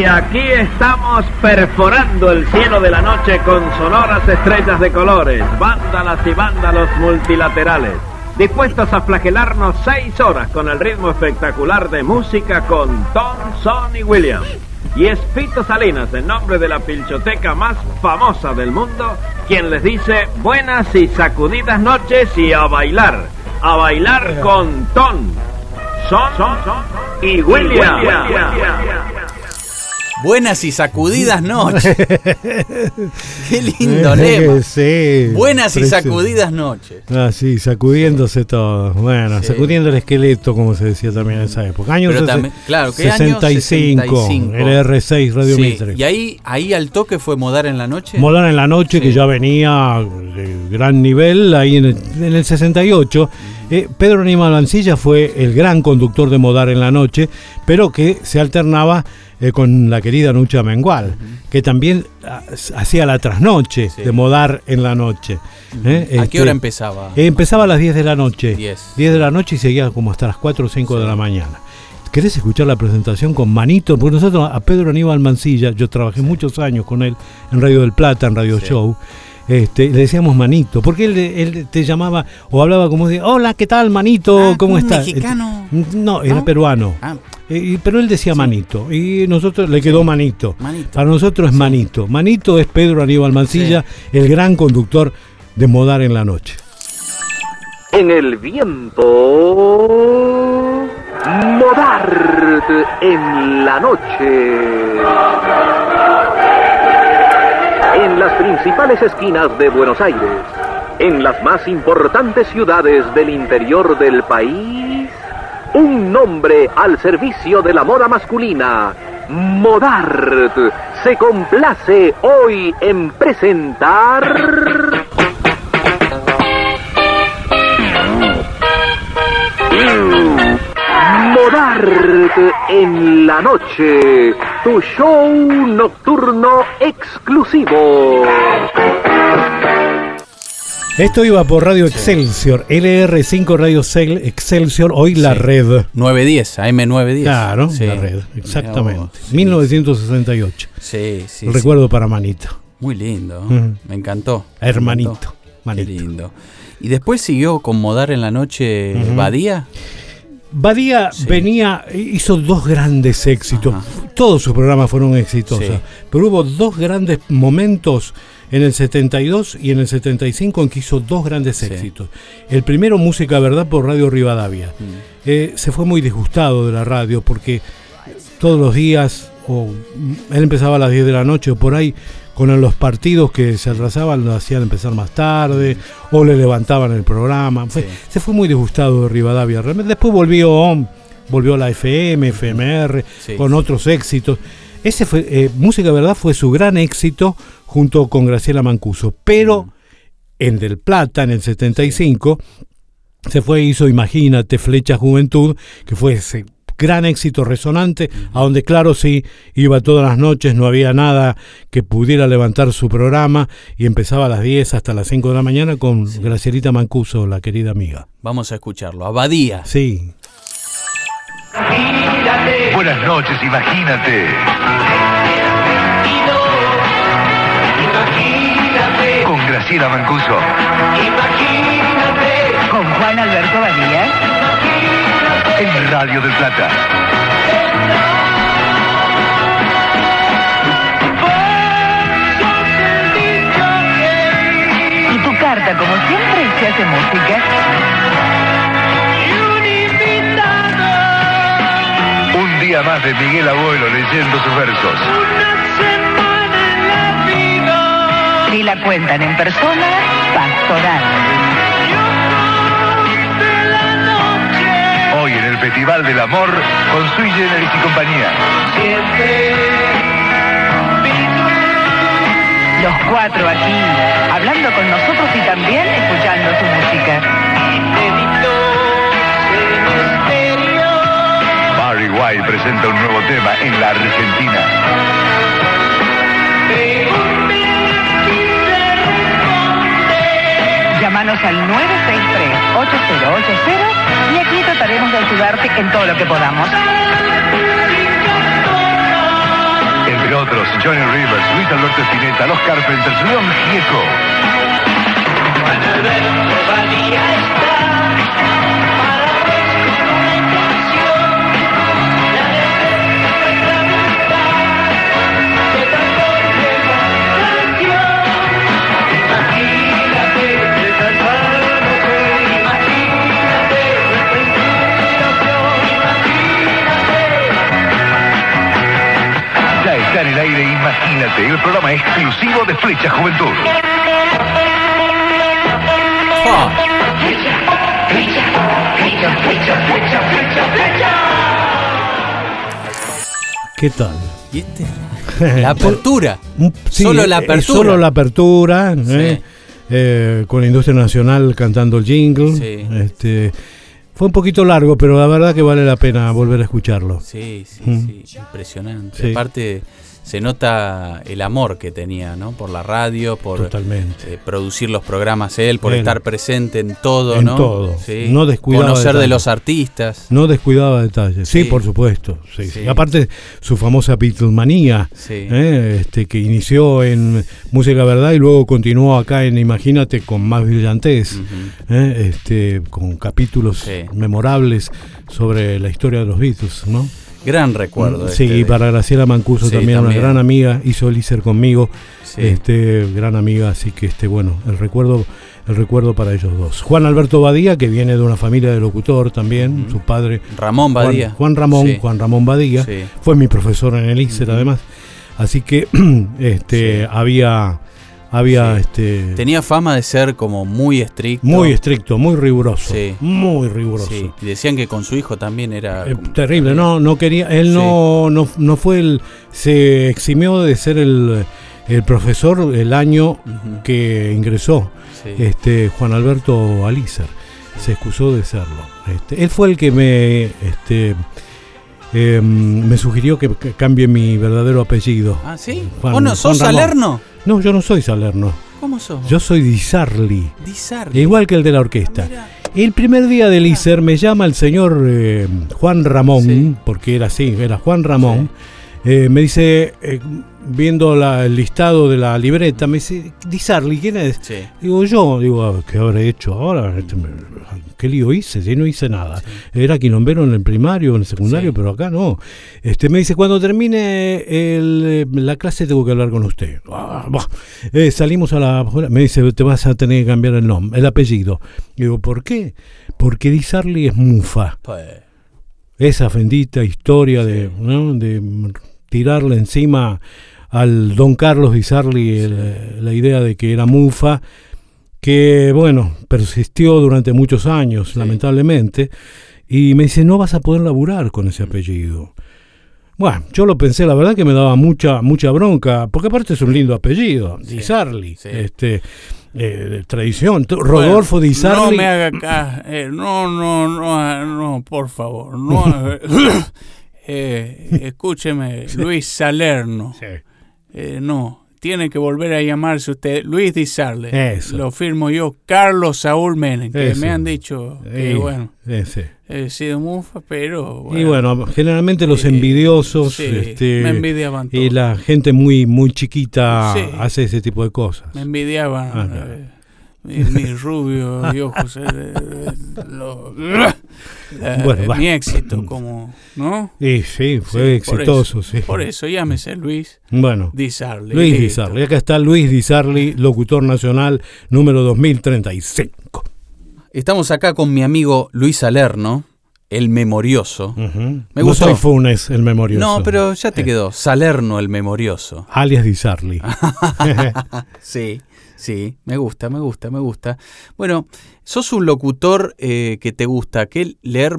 Y aquí estamos perforando el cielo de la noche con sonoras estrellas de colores, vándalas y vándalos multilaterales, dispuestos a flagelarnos seis horas con el ritmo espectacular de música con Tom, Son y Williams. Y es Fito Salinas, en nombre de la pilchoteca más famosa del mundo, quien les dice buenas y sacudidas noches y a bailar, a bailar con Tom, Son, y Williams. Buenas y sacudidas noches. Qué lindo lema. Sí, Buenas y sacudidas noches. Ah, sí, sacudiéndose todo. Bueno, Sí. sacudiendo el esqueleto, como se decía también en esa época. También- claro, ¿qué año? 65, 65. el R6 Radio Sí, Mitre. Y ahí, ahí al toque fue Modar en la noche. Molar en la noche, que ya venía de gran nivel, ahí en el, en el 68. Eh, Pedro Aníbal Mancilla fue el gran conductor de Modar en la noche, pero que se alternaba eh, con la querida Nucha Mengual, que también ah, hacía la trasnoche de Modar en la noche. Eh, ¿A qué este, hora empezaba? eh, empezaba a las 10 de la noche. 10. 10 de la noche y seguía como hasta las 4 o 5 de la mañana. ¿Querés escuchar la presentación con Manito? Porque nosotros a Pedro Aníbal Mancilla, yo trabajé muchos años con él en Radio del Plata, en Radio Show. Este, le decíamos Manito, porque él, él te llamaba o hablaba como de, hola, ¿qué tal, Manito? ¿Cómo un estás? mexicano. Eh, No, era peruano. Ah. Eh, pero él decía Manito, y nosotros le quedó Manito. Manito. Para nosotros es Manito. Manito es Pedro Aníbal Mancilla, el gran conductor de Modar en la Noche. En el viento, modar en la noche. en las principales esquinas de Buenos Aires, en las más importantes ciudades del interior del país, nombre al servicio de la moda masculina. Modart se complace hoy en presentar... Modart en la noche, tu show nocturno exclusivo. Esto iba por Radio Excelsior, LR5 Radio Cel- Excelsior, hoy la red. 910, AM910. Claro, Sí. la red, exactamente. vos. 1968. Sí, sí. Sí. recuerdo para Manito. Muy lindo. Ujú. Me encantó. me Hermanito, encantó. manito. Qué lindo. Y después siguió con Modar en la noche. Badía. Badía venía, hizo dos grandes éxitos. Todos sus programas fueron exitosos. Sí. Pero hubo dos grandes momentos en el 72 y en el 75 en que hizo dos grandes éxitos. El primero, Música Verdad por Radio Rivadavia. Mm. Eh, se fue muy disgustado de la radio porque todos los días, o él empezaba a las 10 de la noche o por ahí, con los partidos que se atrasaban lo hacían empezar más tarde o le levantaban el programa. Fue- Se fue muy disgustado de Rivadavia. Realmente después volvió, volvió a la FM, FMR, Sí. con otros éxitos. Ese fue, eh, Música Verdad fue su gran éxito junto con Graciela Mancuso. Pero en Del Plata, en el 75, se fue e hizo Imagínate, Flecha Juventud, que fue ese gran éxito resonante, a donde claro sí, iba todas las noches, no había nada que pudiera levantar su programa y empezaba a las 10 hasta las 5 de la mañana con Gracielita Mancuso, la querida amiga. Vamos a escucharlo. A Badía. Sí. Buenas noches, imagínate. Con Graciela Mancuso. Con Juan Alberto Badía. En Radio del Plata. Y tu carta, como siempre, se hace música. Un día más de Miguel Abuelo leyendo sus versos. Si la cuentan en persona, pastoral. Hoy en el Festival del Amor con Sui Generis y compañía. Los cuatro aquí, hablando con nosotros y también escuchando su música. Barry White presenta un nuevo tema en la Argentina. Al 963-8080 y aquí trataremos de ayudarte en todo lo que podamos. Entre otros, Johnny Rivers, Luis Alberto Spinetta, Los Carpenters, León Gieco. En el aire, imagínate, el programa exclusivo de Flecha Juventud. ¿Qué tal? ¿Y este? La apertura. Sí, Solo la eh, apertura. Solo la apertura, ¿eh? Eh, con la industria nacional cantando el jingle. Sí. Este, fue un poquito largo, pero la verdad que vale la pena volver a escucharlo. Sí, sí, Mm. sí, impresionante. Sí. Aparte, se nota el amor que tenía, ¿no? Por la radio, por eh, producir los programas él, por Él. estar presente en todo, En ¿no? todo. Sí. No descuidaba Conocer de los artistas. No descuidaba detalles. Sí, Sí. por supuesto. Sí, sí. Aparte, su famosa Beatlemanía. ¿eh? este, que inició en Música Verdad y luego continuó acá en Imagínate con más brillantez, ¿eh? este, con capítulos memorables sobre la historia de los Beatles, ¿no? Gran recuerdo. Sí, este y de- para Graciela Mancuso Sí, también, también. una gran amiga, hizo el ISER conmigo, Sí. este, gran amiga, así que este, bueno, el recuerdo, el recuerdo para ellos dos. Juan Alberto Badía, que viene de una familia de locutor también, su padre. Ramón Badía. Juan, Ramón, Sí. Juan Ramón Badía, Sí. fue mi profesor en el ISER además. Así que este había había este Tenía fama de ser como muy estricto. muy estricto, muy riguroso, Sí. muy riguroso. Sí, y decían que con su hijo también era... Eh, como- terrible, no, no quería, él no, no, no fue el, se eximió de ser el, el profesor el año que ingresó, este Juan Alberto Alízar, se excusó de serlo. Este, él fue el que me, este, eh, me sugirió que, cambie mi verdadero apellido. Ah, ¿sí? Juan- ¿Vos no sos. Salerno? No, yo no soy Salerno. ¿Cómo sos? Yo soy Di Sarli. Di Sarli. Igual que el de la orquesta. El primer día del ISER me llama el señor eh, Juan Ramón, porque era así, era Juan Ramón. Eh, me dice, eh, viendo la- el listado de la libreta, me dice, Di Sarli, ¿quién es? Sí. Digo, yo, digo, "Ah, ¿qué habré hecho ahora? Este, ¿Qué lío hice? Si no hice nada. Era quilombero en el primario, en el secundario, Sí. pero acá no. Este, me dice, cuando termine el, eh, la clase tengo que hablar con usted. Ah. Eh, salimos a la me dice, te vas a tener que cambiar el nombre, el apellido. Digo, ¿por qué? Porque Di Sarli es mufa. Pues, Esa bendita historia de, ¿no? de tirarle encima al don Carlos Di Sarli el- la idea de que era mufa, que bueno, persistió durante muchos años, lamentablemente, y me dice, no vas a poder laburar con ese apellido. Bueno, yo lo pensé, la verdad que me daba mucha mucha bronca, porque aparte es un lindo apellido, Di Sarli, este, eh, tradición, Rodolfo bueno, Di Sarli. No me haga acá. no, no, no, no, por favor. No, eh, escúcheme, Luis Salerno. Eh, no, tiene que volver a llamarse usted Luis Di Sarli. Eso. Lo firmo yo, Carlos Saúl Menem, que Eso. me han dicho que, Eh, bueno, eh, he sido mufa, pero... Y bueno, generalmente los envidiosos sí, este, me envidiaban y la gente muy muy chiquita hace ese tipo de cosas. Me envidiaban Ah, eh, mi, mi rubio y ojos. eh, eh, lo- eh, Bueno, va. mi éxito, como. ¿No? Y sí, fue Sí, por exitoso, eso, sí. Por eso, llámese Luis Bueno, Di Sarli. Luis Di. Sarli. Acá está Luis Di Sarli, locutor nacional número 2035. Estamos acá con mi amigo Luis Salerno, el memorioso. Me no gustó. soy Funes, el memorioso. No, pero ya te quedó. Salerno, el memorioso. Alias Di Sarli. sí, sí, me gusta, me gusta, me gusta. Bueno, sos un locutor eh, que te gusta, ¿qué leer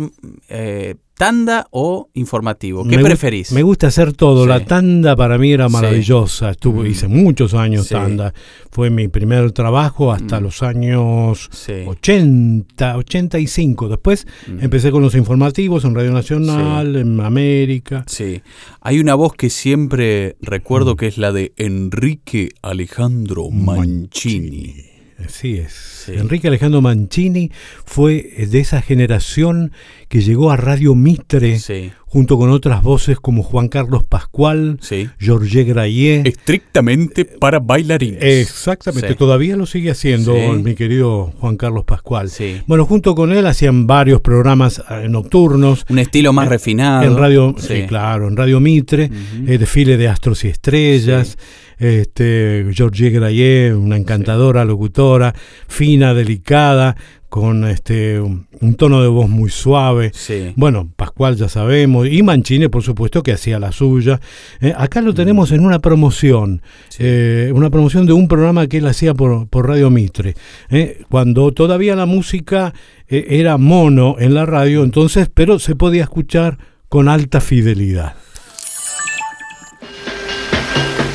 eh, tanda o informativo? ¿Qué Me gu- preferís? Me gusta hacer todo. Sí. La tanda para mí era maravillosa. Estuve, Mm. Hice muchos años Sí. tanda. Fue mi primer trabajo hasta Mm. los años Sí. 80, 85. Después Mm. empecé con los informativos en Radio Nacional, en América. Sí. Hay una voz que siempre recuerdo que es la de Enrique Alejandro Mancini. Así es. Enrique Alejandro Mancini fue de esa generación que llegó a Radio Mitre junto con otras voces como Juan Carlos Pascual, Georges Grayé. Estrictamente para bailarines. Exactamente, Sí. todavía lo sigue haciendo Sí. mi querido Juan Carlos Pascual. Bueno, junto con él hacían varios programas eh, nocturnos. Un estilo más En- refinado. En radio, Sí. sí, claro, en Radio Mitre, eh, desfile de astros y estrellas. Este, Georgie Grayé, una encantadora locutora, fina, delicada, con este un, un tono de voz muy suave. Sí. Bueno, Pascual ya sabemos, y Mancini, por supuesto, que hacía la suya. Eh, acá lo tenemos en una promoción, eh, una promoción de un programa que él hacía por, por Radio Mitre, eh, cuando todavía la música eh, era mono en la radio, entonces, pero se podía escuchar con alta fidelidad.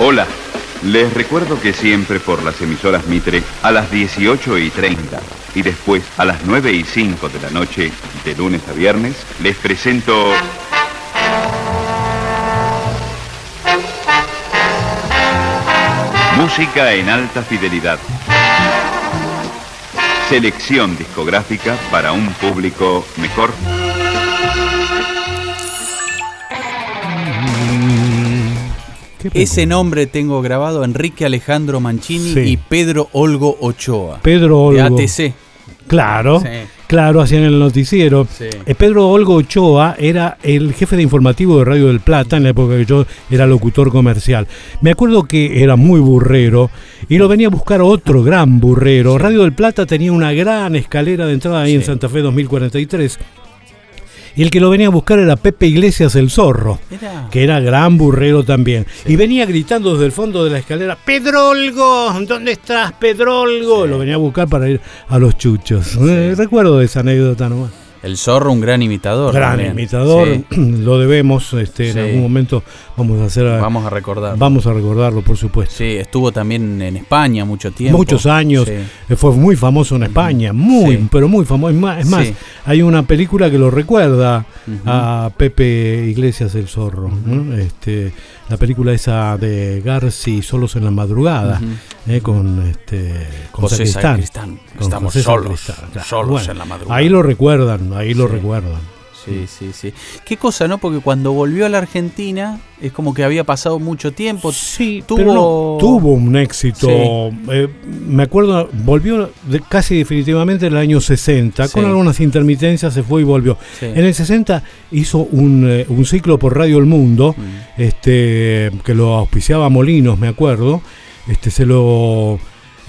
Hola, les recuerdo que siempre por las emisoras Mitre a las 18 y 30 y después a las 9 y 5 de la noche, de lunes a viernes, les presento... Música en alta fidelidad. Selección discográfica para un público mejor. Ese nombre tengo grabado, Enrique Alejandro Mancini Sí. y Pedro Olgo Ochoa. Pedro De Olgo. ATC. Claro, Sí. claro, hacían el noticiero. Sí. Eh, Pedro Olgo Ochoa era el jefe de informativo de Radio del Plata en la época que yo era locutor comercial. Me acuerdo que era muy burrero y lo venía a buscar otro gran burrero. Radio del Plata tenía una gran escalera de entrada ahí en Santa Fe 2043. Y el que lo venía a buscar era Pepe Iglesias el Zorro, que era gran burrero también. Y venía gritando desde el fondo de la escalera, Pedrolgo, ¿dónde estás, Pedrolgo? Lo venía a buscar para ir a los chuchos. Eh, recuerdo esa anécdota nomás. El zorro, un gran imitador. Gran también. imitador, Sí. lo debemos, este, Sí. en algún momento vamos a hacer... Vamos a recordarlo. Vamos a recordarlo, por supuesto. Sí, estuvo también en España mucho tiempo. Muchos años, Sí. eh, fue muy famoso en España, muy, pero muy famoso. Es más, hay una película que lo recuerda a Pepe Iglesias el Zorro. ¿no? este, la película esa de Garci, Solos en la Madrugada, eh, con, este, con José Sacristán. Sacristán. Con Estamos José solos, Sacristán, claro. solos Bueno, en la madrugada. Ahí lo recuerdan, ahí lo recuerdan. Sí, sí, sí. Qué cosa, ¿no? Porque cuando volvió a la Argentina es como que había pasado mucho tiempo. Sí, tuvo... Pero no, tuvo un éxito. Sí. eh, me acuerdo, volvió de- casi definitivamente en el año 60, con algunas intermitencias se fue y volvió. Sí. En el 60 hizo un, eh, un ciclo por Radio El Mundo, Mm. este, que lo auspiciaba Molinos, me acuerdo. Este, se lo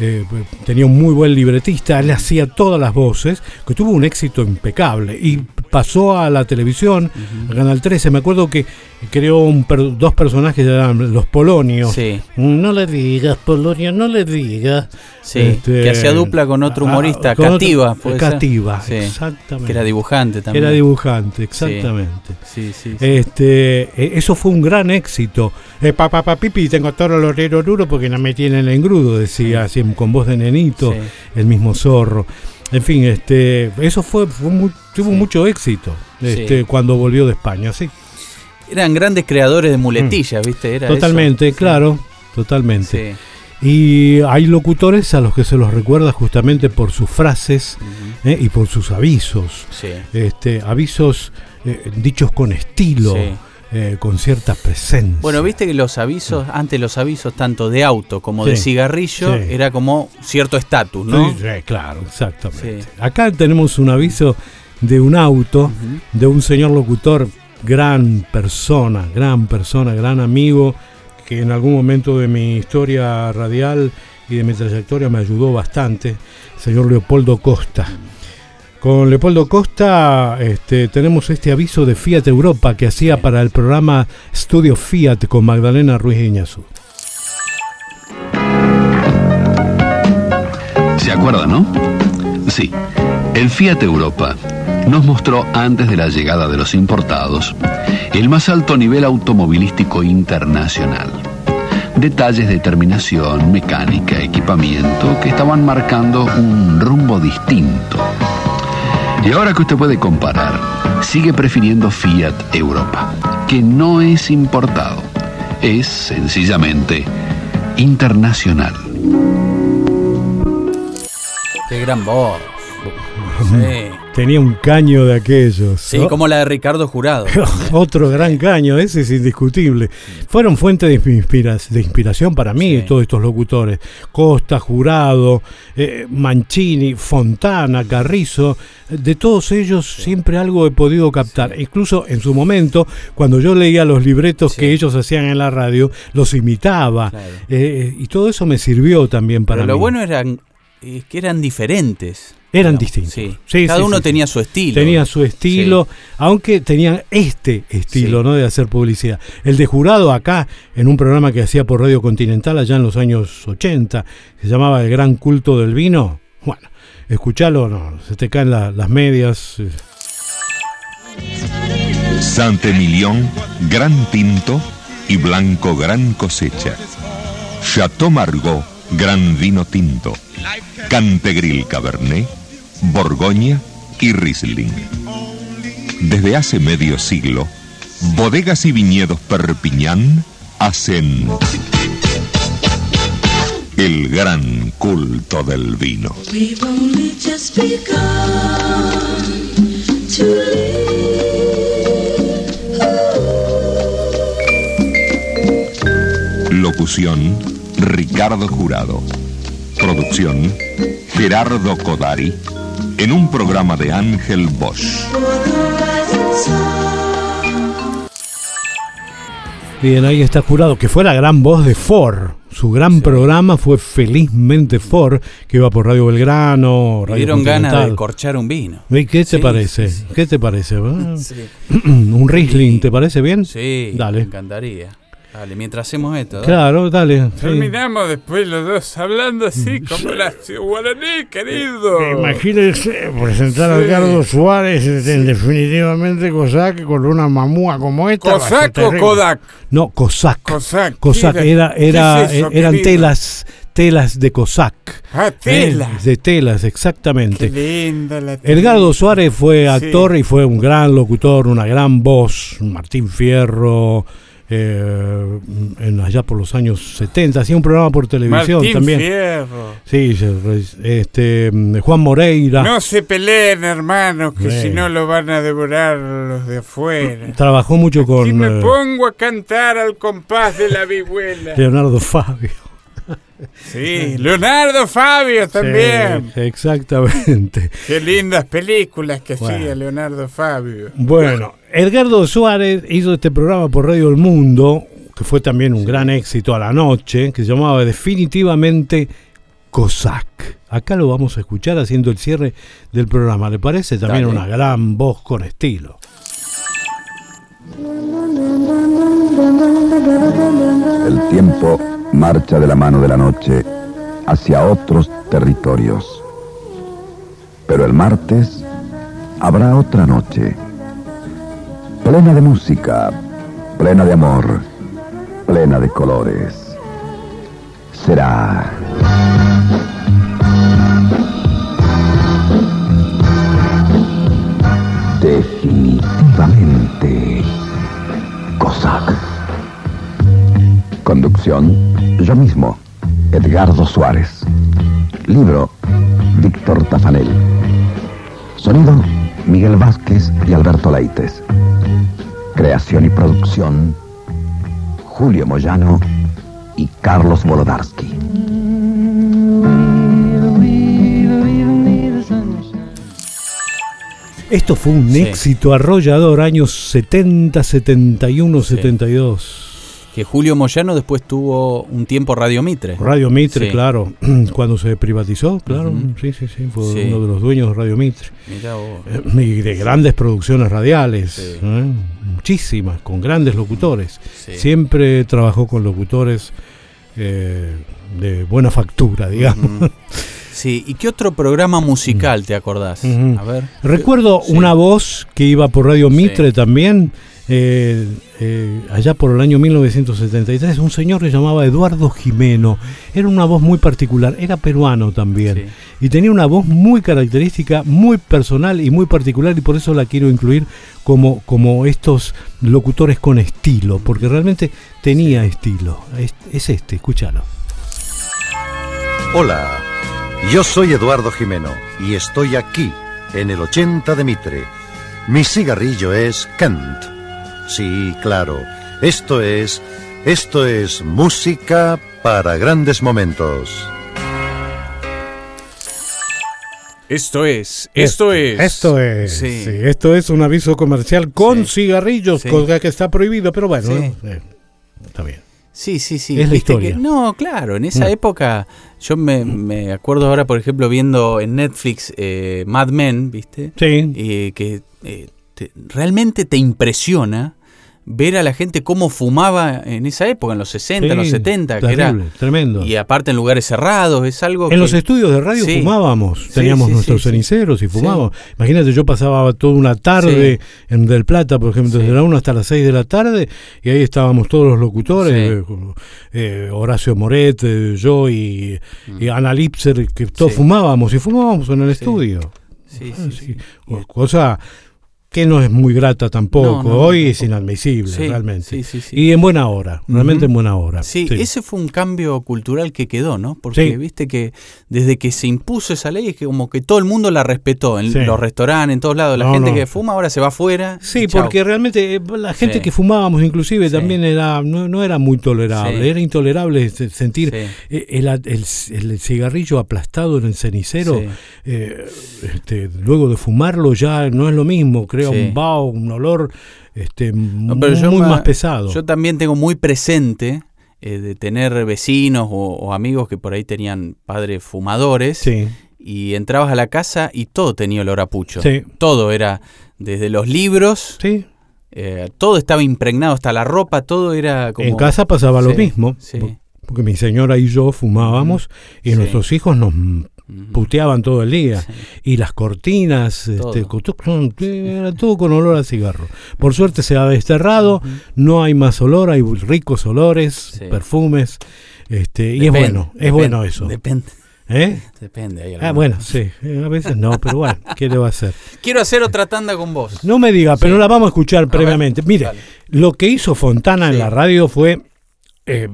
eh, tenía un muy buen libretista, él hacía todas las voces, que tuvo un éxito impecable y pasó a la televisión, a Canal 13. Me acuerdo que creó un per- dos personajes que eran los Polonios. Sí. No le digas, Polonio, no le digas. Sí, Este, que hacía dupla con otro ah, humorista, con otro- Cativa. ¿puede ser? Cativa, Sí, exactamente. Que era dibujante también. Era dibujante, exactamente. Sí, sí. Este, eh, eso fue un gran éxito. Eh, papá, papá, pipi, tengo todo el horero duro porque no me tienen engrudo, decía así con voz de nenito, Sí. el mismo zorro. En fin, este, eso fue, tuvo mucho éxito este, Sí. cuando volvió de España, sí. Eran grandes creadores de muletillas, ¿viste? Era Totalmente, eso. claro, totalmente. Y hay locutores a los que se los recuerda justamente por sus frases eh, y por sus avisos. Este, avisos eh, dichos con estilo, Sí. Eh, con cierta presencia. Bueno, viste que los avisos, antes los avisos tanto de auto como de cigarrillo, sí. era como cierto estatus, ¿no? Claro, exactamente. Acá tenemos un aviso de un auto, de un señor locutor, gran persona, gran persona, gran amigo, que en algún momento de mi historia radial y de mi trayectoria me ayudó bastante, señor Leopoldo Costa. Con Leopoldo Costa este, tenemos este aviso de Fiat Europa que hacía para el programa Studio Fiat con Magdalena Ruiz Iñazú. ¿Se acuerdan, no? Sí. El Fiat Europa nos mostró antes de la llegada de los importados el más alto nivel automovilístico internacional. Detalles de terminación, mecánica, equipamiento que estaban marcando un rumbo distinto. Y ahora que usted puede comparar, sigue prefiriendo Fiat Europa, que no es importado, es sencillamente internacional. Qué gran voz. Sí. Tenía un caño de aquellos. Sí, ¿no? como la de Ricardo Jurado. Otro gran caño, ese es indiscutible. Fueron fuente de, inspira- de inspiración para mí todos estos locutores. Costa, Jurado, eh, Mancini, Fontana, Carrizo. De todos ellos siempre algo he podido captar. Incluso en su momento, cuando yo leía los libretos que ellos hacían en la radio, los imitaba. Eh, y todo eso me sirvió también para Pero lo mí. bueno eran es que eran diferentes. Eran distintos. Sí. Sí, Cada sí, uno sí, tenía sí. su estilo. Tenía su estilo, aunque tenían este estilo ¿no? de hacer publicidad. El de jurado acá, en un programa que hacía por Radio Continental allá en los años 80, se llamaba El Gran Culto del Vino. Bueno, escuchalo, no, se te caen la- las medias. eh. Saint-Emilion, gran tinto y blanco gran cosecha. Chateau Margaux, gran vino tinto. Cantegril Cabernet, Borgoña y Riesling. Desde hace medio siglo, bodegas y viñedos Perpiñán hacen el gran culto del vino. Locución, Ricardo Jurado. Producción, Gerardo Codari. En un programa de Ángel Bosch. Bien, ahí está jurado, que fue la gran voz de Ford. su gran programa fue Felizmente Ford, que iba por Radio Belgrano, Me Radio dieron ganas de corchar un vino. ¿Y ¿Qué te Sí, parece? sí, sí. ¿Qué te parece? Sí. Un Riesling, ¿te parece bien? Sí, Dale. me encantaría. Dale, mientras hacemos esto. dale. Claro, dale. sí. Terminamos después los dos hablando así como la guaraní, querido. Imagínense presentar a. Edgardo Suárez este, definitivamente Cossack con una mamúa como esta. ¿Cosac o. Kodak? No, Cossack. Cossack. Cossack, ¿qué era, era, ¿Qué es eso, eran querido? telas, telas de Cossack. Ah, Eh, telas. de telas, exactamente. Qué linda la tela. Edgardo Suárez fue Sí. actor y fue un gran locutor, una gran voz. Martín Fierro, eh, en, allá por los años 70, hacía un programa por televisión Martín también. Fierro. Sí, este, Juan Moreira. No se peleen, hermanos, que si no lo van a devorar los de afuera. Trabajó mucho Y con me eh, pongo a cantar al compás de la vihuela. Leonardo Fabio. Sí, Leonardo Fabio también. Sí, exactamente. Qué lindas películas que Bueno. hacía Leonardo Fabio. Bueno, Edgardo Suárez hizo este programa por Radio El Mundo, que fue también un gran éxito a la noche, que se llamaba definitivamente Cossack. Acá lo vamos a escuchar haciendo el cierre del programa. ¿Le parece? También Dale. una gran voz con estilo. El tiempo marcha de la mano de la noche hacia otros territorios. Pero el martes habrá otra noche, plena de música, plena de amor, plena de colores. Será definitivamente Cossack. Conducción, yo mismo, Edgardo Suárez. Libro, Víctor Tafanel. Sonido, Miguel Vázquez y Alberto Leites. Creación y producción, Julio Moyano y Carlos Volodarsky. Esto fue un Sí. éxito arrollador, años 70, 71, 72. Que Julio Moyano después tuvo un tiempo Radio Mitre. Radio Mitre, Sí. claro, cuando se privatizó, claro, sí, sí, sí, fue Sí. uno de los dueños de Radio Mitre. Mirá vos. Eh, Y de grandes producciones radiales, ¿eh? muchísimas, con grandes locutores. Siempre trabajó con locutores eh, de buena factura, digamos. Sí, ¿y qué otro programa musical te acordás? A ver. Recuerdo una voz que iba por Radio Mitre también, eh, eh, allá por el año 1973, un señor que llamaba Eduardo Jimeno. Era una voz muy particular, era peruano también. Y tenía una voz muy característica, muy personal y muy particular, y por eso la quiero incluir como, como estos locutores con estilo, porque realmente tenía estilo. Es, es este, escúchalo. Hola, yo soy Eduardo Jimeno y estoy aquí, en el 80 de Mitre. Mi cigarrillo es Kent. Sí, claro, esto es, esto es música para grandes momentos. Esto es, esto es. Esto es. Sí. sí, esto es un aviso comercial con cigarrillos, Sí. cosa que está prohibido, pero bueno, Sí. eh, está bien. Sí, sí, sí. Es la historia. que- no, claro, en esa Mm. época yo me, me acuerdo ahora, por ejemplo, viendo en Netflix eh, Mad Men, ¿viste? Sí. Eh, que eh, te- realmente te impresiona ver a la gente cómo fumaba en esa época, en los 60, en los Sí, 70, que terrible, era tremendo. y aparte en lugares cerrados, es algo En que- los estudios de radio Sí. fumábamos, Sí, teníamos sí, nuestros sí, sí. ceniceros y fumábamos. Imagínate, yo pasaba toda una tarde en Del Plata, por ejemplo, desde la 1 hasta las 6 de la tarde, y ahí estábamos todos los locutores, eh, eh, Horacio Moret, eh, yo y, y Ana Lipser, que todos Mm. Sí. fumábamos, y fumábamos en el estudio. Sí, Ah, sí, sí. Cosa que no es muy grata tampoco, No, no, hoy es inadmisible Sí, realmente. sí, sí, sí. Y en buena hora, realmente en buena hora. Sí, ese fue un cambio cultural que quedó, ¿no? Porque viste que desde que se impuso esa ley es que como que todo el mundo la respetó, en los restaurantes, en todos lados. La No, gente que fuma ahora se va afuera. Sí, porque realmente eh, la gente que fumábamos inclusive también era no, era muy tolerable, era intolerable se- sentir eh, el, el- el cigarrillo aplastado en el cenicero, eh, este, luego de fumarlo ya no es lo mismo, crea Sí. un vaho, un olor este, No, pero muy yo más ma- pesado. Yo también tengo muy presente eh, de tener vecinos o, o amigos que por ahí tenían padres fumadores. Sí. Y entrabas a la casa y todo tenía olor a pucho. Sí. Todo era, desde los libros, Sí. eh, todo estaba impregnado, hasta la ropa, todo era como... En casa pasaba lo mismo. sí. po- Porque mi señora y yo fumábamos y Sí. nuestros hijos nos puteaban todo el día. Y las cortinas, este, con to- con- era todo con olor a cigarro. Por suerte se ha desterrado, no hay más olor, hay ricos olores, perfumes. Este, y es bueno, es depende, bueno eso. Depende. ¿Eh? Depende. hay Ah, bueno, sí, a veces no, pero bueno, ¿qué le va a hacer? Quiero hacer otra tanda con vos. No me diga, pero la vamos a escuchar previamente. Mire, lo que hizo Fontana en la radio fue eh,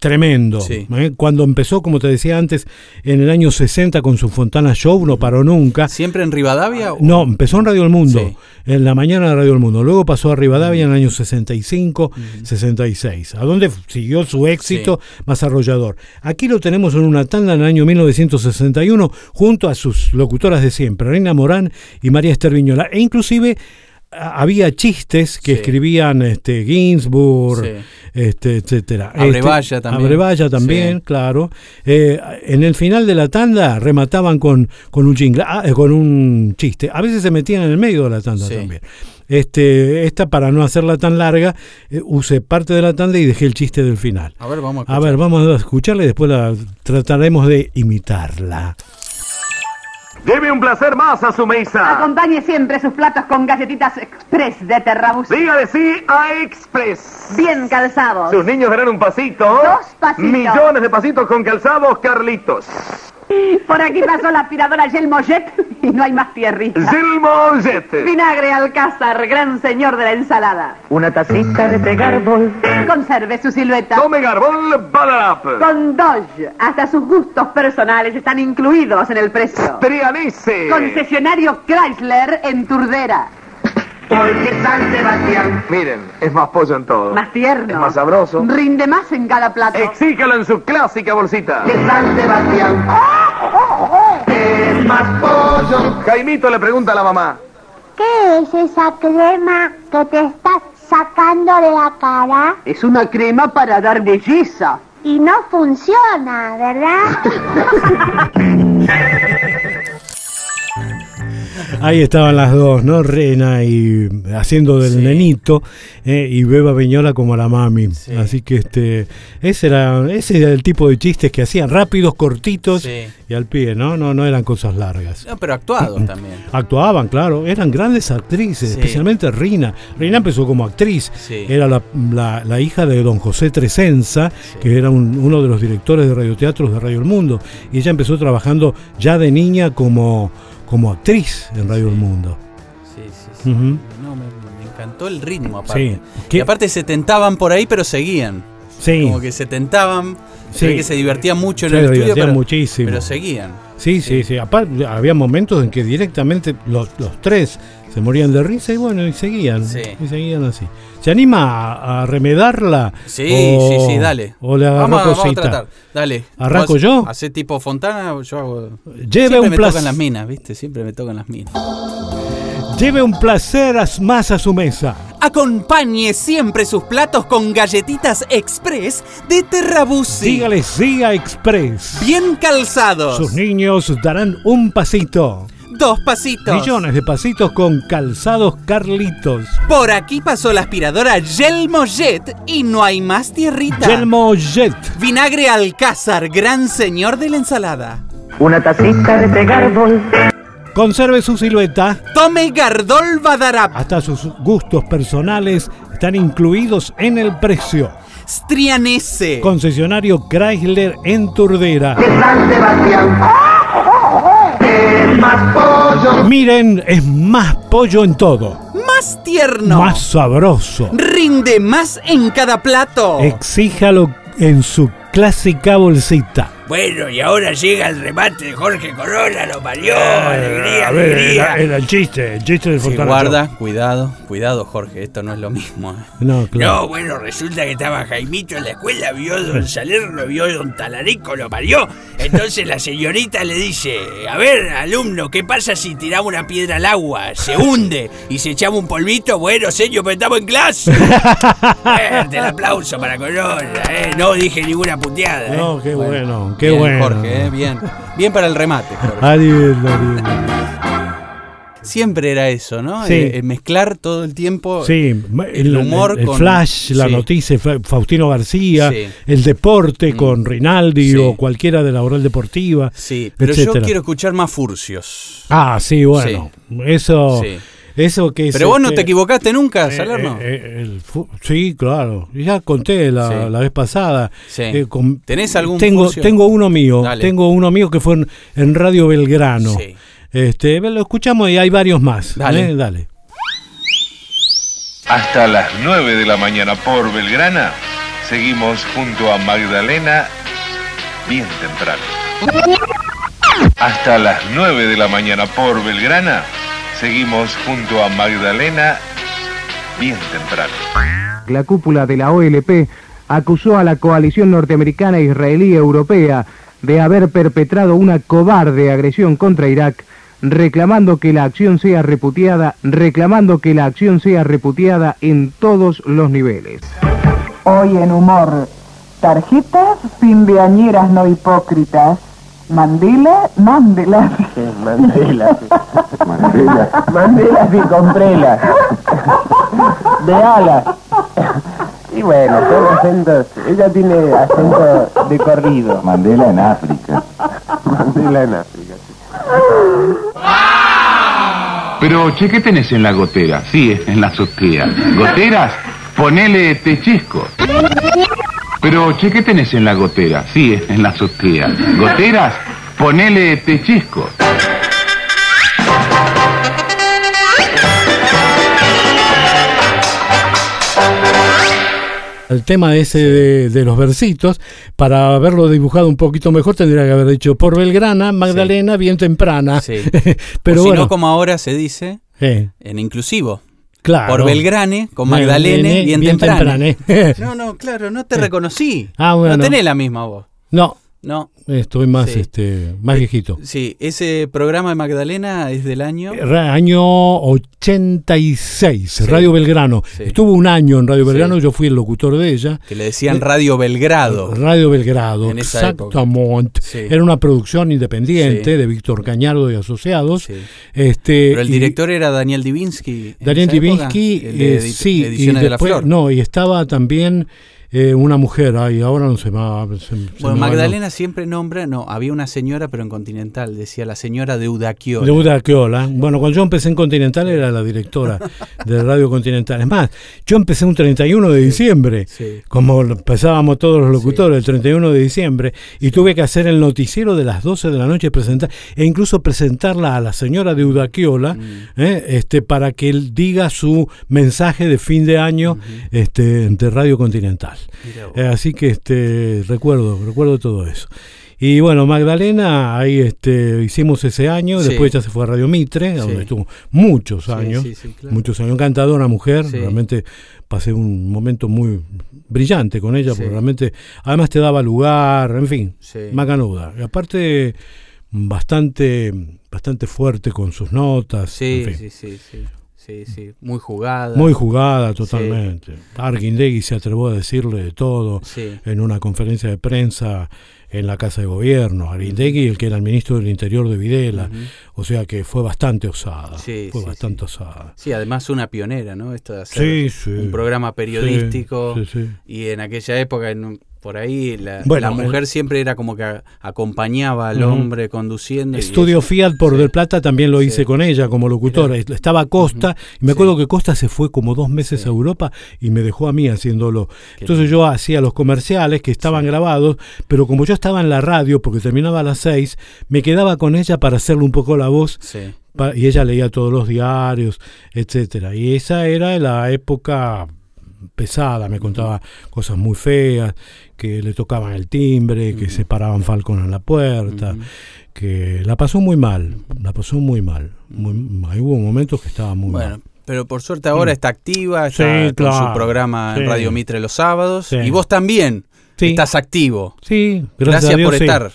tremendo. Sí. ¿eh? Cuando empezó, como te decía antes, en el año 60 con su Fontana Show, no paró nunca. ¿Siempre en Rivadavia? o- No, empezó en Radio El Mundo, Sí. en la mañana de Radio El Mundo. Luego pasó a Rivadavia en el año 65, 66, a donde siguió su éxito más arrollador. Aquí lo tenemos en una tanda en el año 1961, junto a sus locutoras de siempre, Reina Morán y María Esther Viñola. E inclusive había chistes que escribían este, Ginsburg, Sí. este, etcétera. Abrevaya Este, también. Abrevaya también, Sí. claro. Eh, en el final de la tanda remataban con, con un jingle, ah, eh, con un chiste. A veces se metían en el medio de la tanda también. Este, esta, para no hacerla tan larga, eh, usé parte de la tanda y dejé el chiste del final. A ver, vamos a A escuchar. ver, vamos a escucharla y después la trataremos de imitarla. Lleve un placer más a su mesa. Acompañe siempre sus platos con galletitas express de Terrabus. Dígale sí a Express. Bien calzados. Sus niños darán un pasito. Dos pasitos. Millones de pasitos con calzados, Carlitos. Por aquí pasó la aspiradora Gel Mollet y no hay más tierrita. Gel Mollet. Vinagre Alcázar, gran señor de la ensalada. Una tacita de té Garbol. Conserve su silueta. Tome Garbol Badalap. Con Dodge, hasta sus gustos personales están incluidos en el precio. Trianice. Concesionario Chrysler en Turdera. Porque San Sebastián. Miren, es más pollo en todo. Más tierno. Es más sabroso. Rinde más en cada plato. Exíjalo en su clásica bolsita. De San Sebastián. Es más pollo. Jaimito le pregunta a la mamá. ¿Qué es esa crema que te estás sacando de la cara? Es una crema para dar belleza. Y no funciona, ¿verdad? Ahí estaban las dos, ¿no? Rena y haciendo del nenito eh, y Beba Viñola como la mami. Así que este ese era, ese era el tipo de chistes que hacían rápidos, cortitos Sí. y al pie, ¿no? No, no eran cosas largas. No, pero actuados también. Actuaban, claro, eran grandes actrices, especialmente Rina. Rina empezó como actriz, era la, la- la hija de don José Tresenza, que era un- uno de los directores de radioteatros de Radio El Mundo, y ella empezó trabajando ya de niña como, como actriz en Radio El Mundo. Sí, sí, sí. No, me, me encantó el ritmo aparte. Sí. Aparte se tentaban por ahí, pero seguían. Sí. Como que se tentaban. Sí. que se divertían mucho en el estudio, divertían pero, muchísimo. pero seguían. Sí, sí, sí. Aparte, había momentos en que directamente los, los tres se morían de risa y bueno, y seguían. Sí. Y seguían así. ¿Se anima a, a remedarla? Sí, O- sí, sí, dale. O le agarró vamos, a- vamos a cosita? tratar. Dale. ¿Arranco Vos yo? Hacé tipo Fontana, yo hago. Lleve Siempre un me tocan las minas, ¿viste? Siempre me tocan las minas. Lleve un placer más a su mesa. Acompañe siempre sus platos con galletitas express de Terrabusi. Dígale sí a Express. Bien calzados. Sus niños darán un pasito. Dos pasitos. Millones de pasitos con calzados Carlitos. Por aquí pasó la aspiradora Gel Mollet y no hay más tierrita. Yelmo Jet. Vinagre Alcázar, gran señor de la ensalada. Una tacita de té Garbol. Conserve su silueta. Tome Gardol Badarap. Hasta sus gustos personales están incluidos en el precio. Strianese. Concesionario Chrysler en Turdera. San Sebastián. Es más pollo. Miren, es más pollo en todo. Más tierno. Más sabroso. Rinde más en cada plato. Exíjalo en su clásica bolsita. Bueno, y ahora llega el remate de Jorge Corona, lo parió, alegría, Eh, a ver, alegría. era, era el chiste, el chiste de Sí, Fontana. guarda, cuidado, cuidado, Jorge, esto no es lo mismo. ¿eh? No, No, bueno, resulta que estaba Jaimito en la escuela, vio a don Salerno, vio a don Talarico, lo parió. Entonces la señorita le dice, a ver, alumno, ¿qué pasa si tiramos una piedra al agua? ¿Se hunde? ¿Y si echamos un polvito? Bueno, señor, pero estamos en clase. Fuerte el aplauso para Corona, eh. No dije ninguna puteada, eh. No, qué bueno, qué Bien, bueno. Jorge, ¿eh? bien. Bien para el remate, Jorge. Ariel, Ariel. Siempre era eso, ¿no? Sí. Eh, eh, mezclar todo el tiempo Sí, el, humor el con flash, la Sí. noticia, Fa- Faustino García, Sí. el deporte con Rinaldi o cualquiera de la oral deportiva. Sí, pero yo quiero escuchar más furcios. Ah, sí, bueno. Eso, Sí. Eso que es, Pero vos no este, te equivocaste nunca, eh, Salerno. eh, eh, el sí, claro. Ya conté la, Sí. la vez pasada. Sí. Eh, con- ¿Tenés algún tengo, tengo uno mío. Dale. Tengo uno mío que fue en, en Radio Belgrano. Sí. Este, lo escuchamos y hay varios más. Dale. ¿eh? Dale. Hasta las 9 de la mañana por Belgrana, seguimos junto a Magdalena bien temprano. Hasta las 9 de la mañana por Belgrana, seguimos junto a Magdalena bien temprano. La cúpula de la OLP acusó a la coalición norteamericana, israelí y europea de haber perpetrado una cobarde agresión contra Irak, reclamando que la acción sea repudiada, reclamando que la acción sea repudiada en todos los niveles. Hoy en humor, tarjetas findeañeras no hipócritas. Mandela, Mandela. Mandela. Mandela. Mandela y comprélas. De alas. Y bueno, son acentos. Ella tiene acento de corrido. Mandela en África. Mandela en África. Pero, che, ¿qué tenés en la gotera? Sí, en la azotea. ¿Goteras? Ponele techisco. Pero, che, ¿qué tenés en la gotera? Sí, en la azotea. ¿Goteras? Ponele techisco. El tema ese de, de los versitos, para haberlo dibujado un poquito mejor, tendría que haber dicho por Belgrana, Magdalena, bien temprana. Sí. Pero o si no, como ahora se dice, en inclusivo. Claro. Por Belgrane, con Magdalene, Magdalene, bien, bien temprane. temprane. No, no, claro, no te reconocí. Ah, bueno. No tenés la misma voz. No, No. estoy más, Sí. este, más viejito. Sí, ese programa de Magdalena es del año. Ra- Año 86, Sí. Radio Belgrano. Sí. Estuvo un año en Radio. Belgrano, yo fui el locutor de ella. Que le decían Radio Belgrado. Radio Belgrado, En esa exactamente. Era una producción independiente de Víctor Cañardo y Asociados. Este, Pero el y- director era Daniel Divinsky. Daniel Divinsky, eh, sí, y Ediciones de la después, Flor. no, y estaba también eh, una mujer, ay, ahora no se va. se- se Bueno, va Magdalena siempre nombra, no, había una señora, pero en Continental, decía la señora de Udaquiola. De Uda Quiola. Bueno, cuando yo empecé en Continental era la directora de Radio Continental. Es más, yo empecé un 31 de diciembre, Sí. como empezábamos todos los locutores, el 31 de diciembre, y tuve que hacer el noticiero de las 12 de la noche presentar, e incluso presentarla a la señora de Udaquiola, Mm. ¿eh? este, para que él diga su mensaje de fin de año este, de Radio Continental. Eh, así que este, recuerdo, recuerdo todo eso. Y bueno, Magdalena, ahí este, hicimos ese año, Sí. después ya se fue a Radio Mitre, Sí. donde estuvo muchos años, sí, claro. muchos años, encantadora mujer, realmente pasé un momento muy brillante con ella, porque realmente, además te daba lugar, en fin, macanuda. Y aparte, bastante, bastante fuerte con sus notas, Sí, en fin. sí, sí, sí, sí, sí, muy jugada. Muy jugada totalmente. Arguindegui se atrevió a decirle de todo Sí. en una conferencia de prensa en la Casa de Gobierno. Arguindegui, el que era el ministro del Interior de Videla. O sea que fue bastante osada. Sí, fue sí, bastante osada. Sí, además una pionera, ¿no? Esto de hacer Sí, sí. un programa periodístico. Sí, sí, sí. Y en aquella época, en un- por ahí, la, Bueno, la mujer el- siempre era como que a- acompañaba al hombre conduciendo. Estudio Fiat por sí. Del Plata también lo hice Sí. con ella como locutora. Estaba Costa, y me acuerdo que Costa se fue como dos meses a Europa y me dejó a mí haciéndolo. Entonces yo hacía los comerciales que estaban grabados, pero como yo estaba en la radio, porque terminaba a las seis, me quedaba con ella para hacerle un poco la voz. Y ella leía todos los diarios, etcétera. Y esa era la época pesada, me contaba cosas muy feas, que le tocaban el timbre, que se paraban Falcon en la puerta, que la pasó muy mal, la pasó muy mal. Muy, ahí hubo momentos que estaba muy Bueno, mal. pero por suerte ahora Mm. está activa, está Sí, con su programa en sí. Radio Mitre los sábados. Sí. Y vos también estás activo. Sí, gracias, gracias, a Dios, por estar.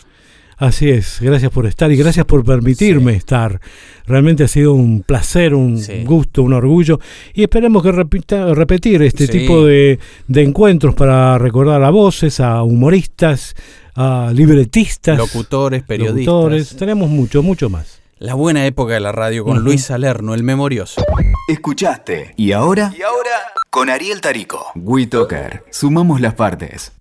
Así es, gracias por estar y gracias por permitirme estar. Realmente ha sido un placer, un gusto, un orgullo y esperemos que repita, repetir este Sí. tipo de, de encuentros para recordar a voces, a humoristas, a libretistas, Locutores, periodistas. locutores. Tenemos mucho, mucho más. La buena época de la radio con. Luis Salerno, el memorioso. Escuchaste. ¿Y ahora? ¿Y ahora? Con Ariel Tarico. WeToker. Sumamos las partes.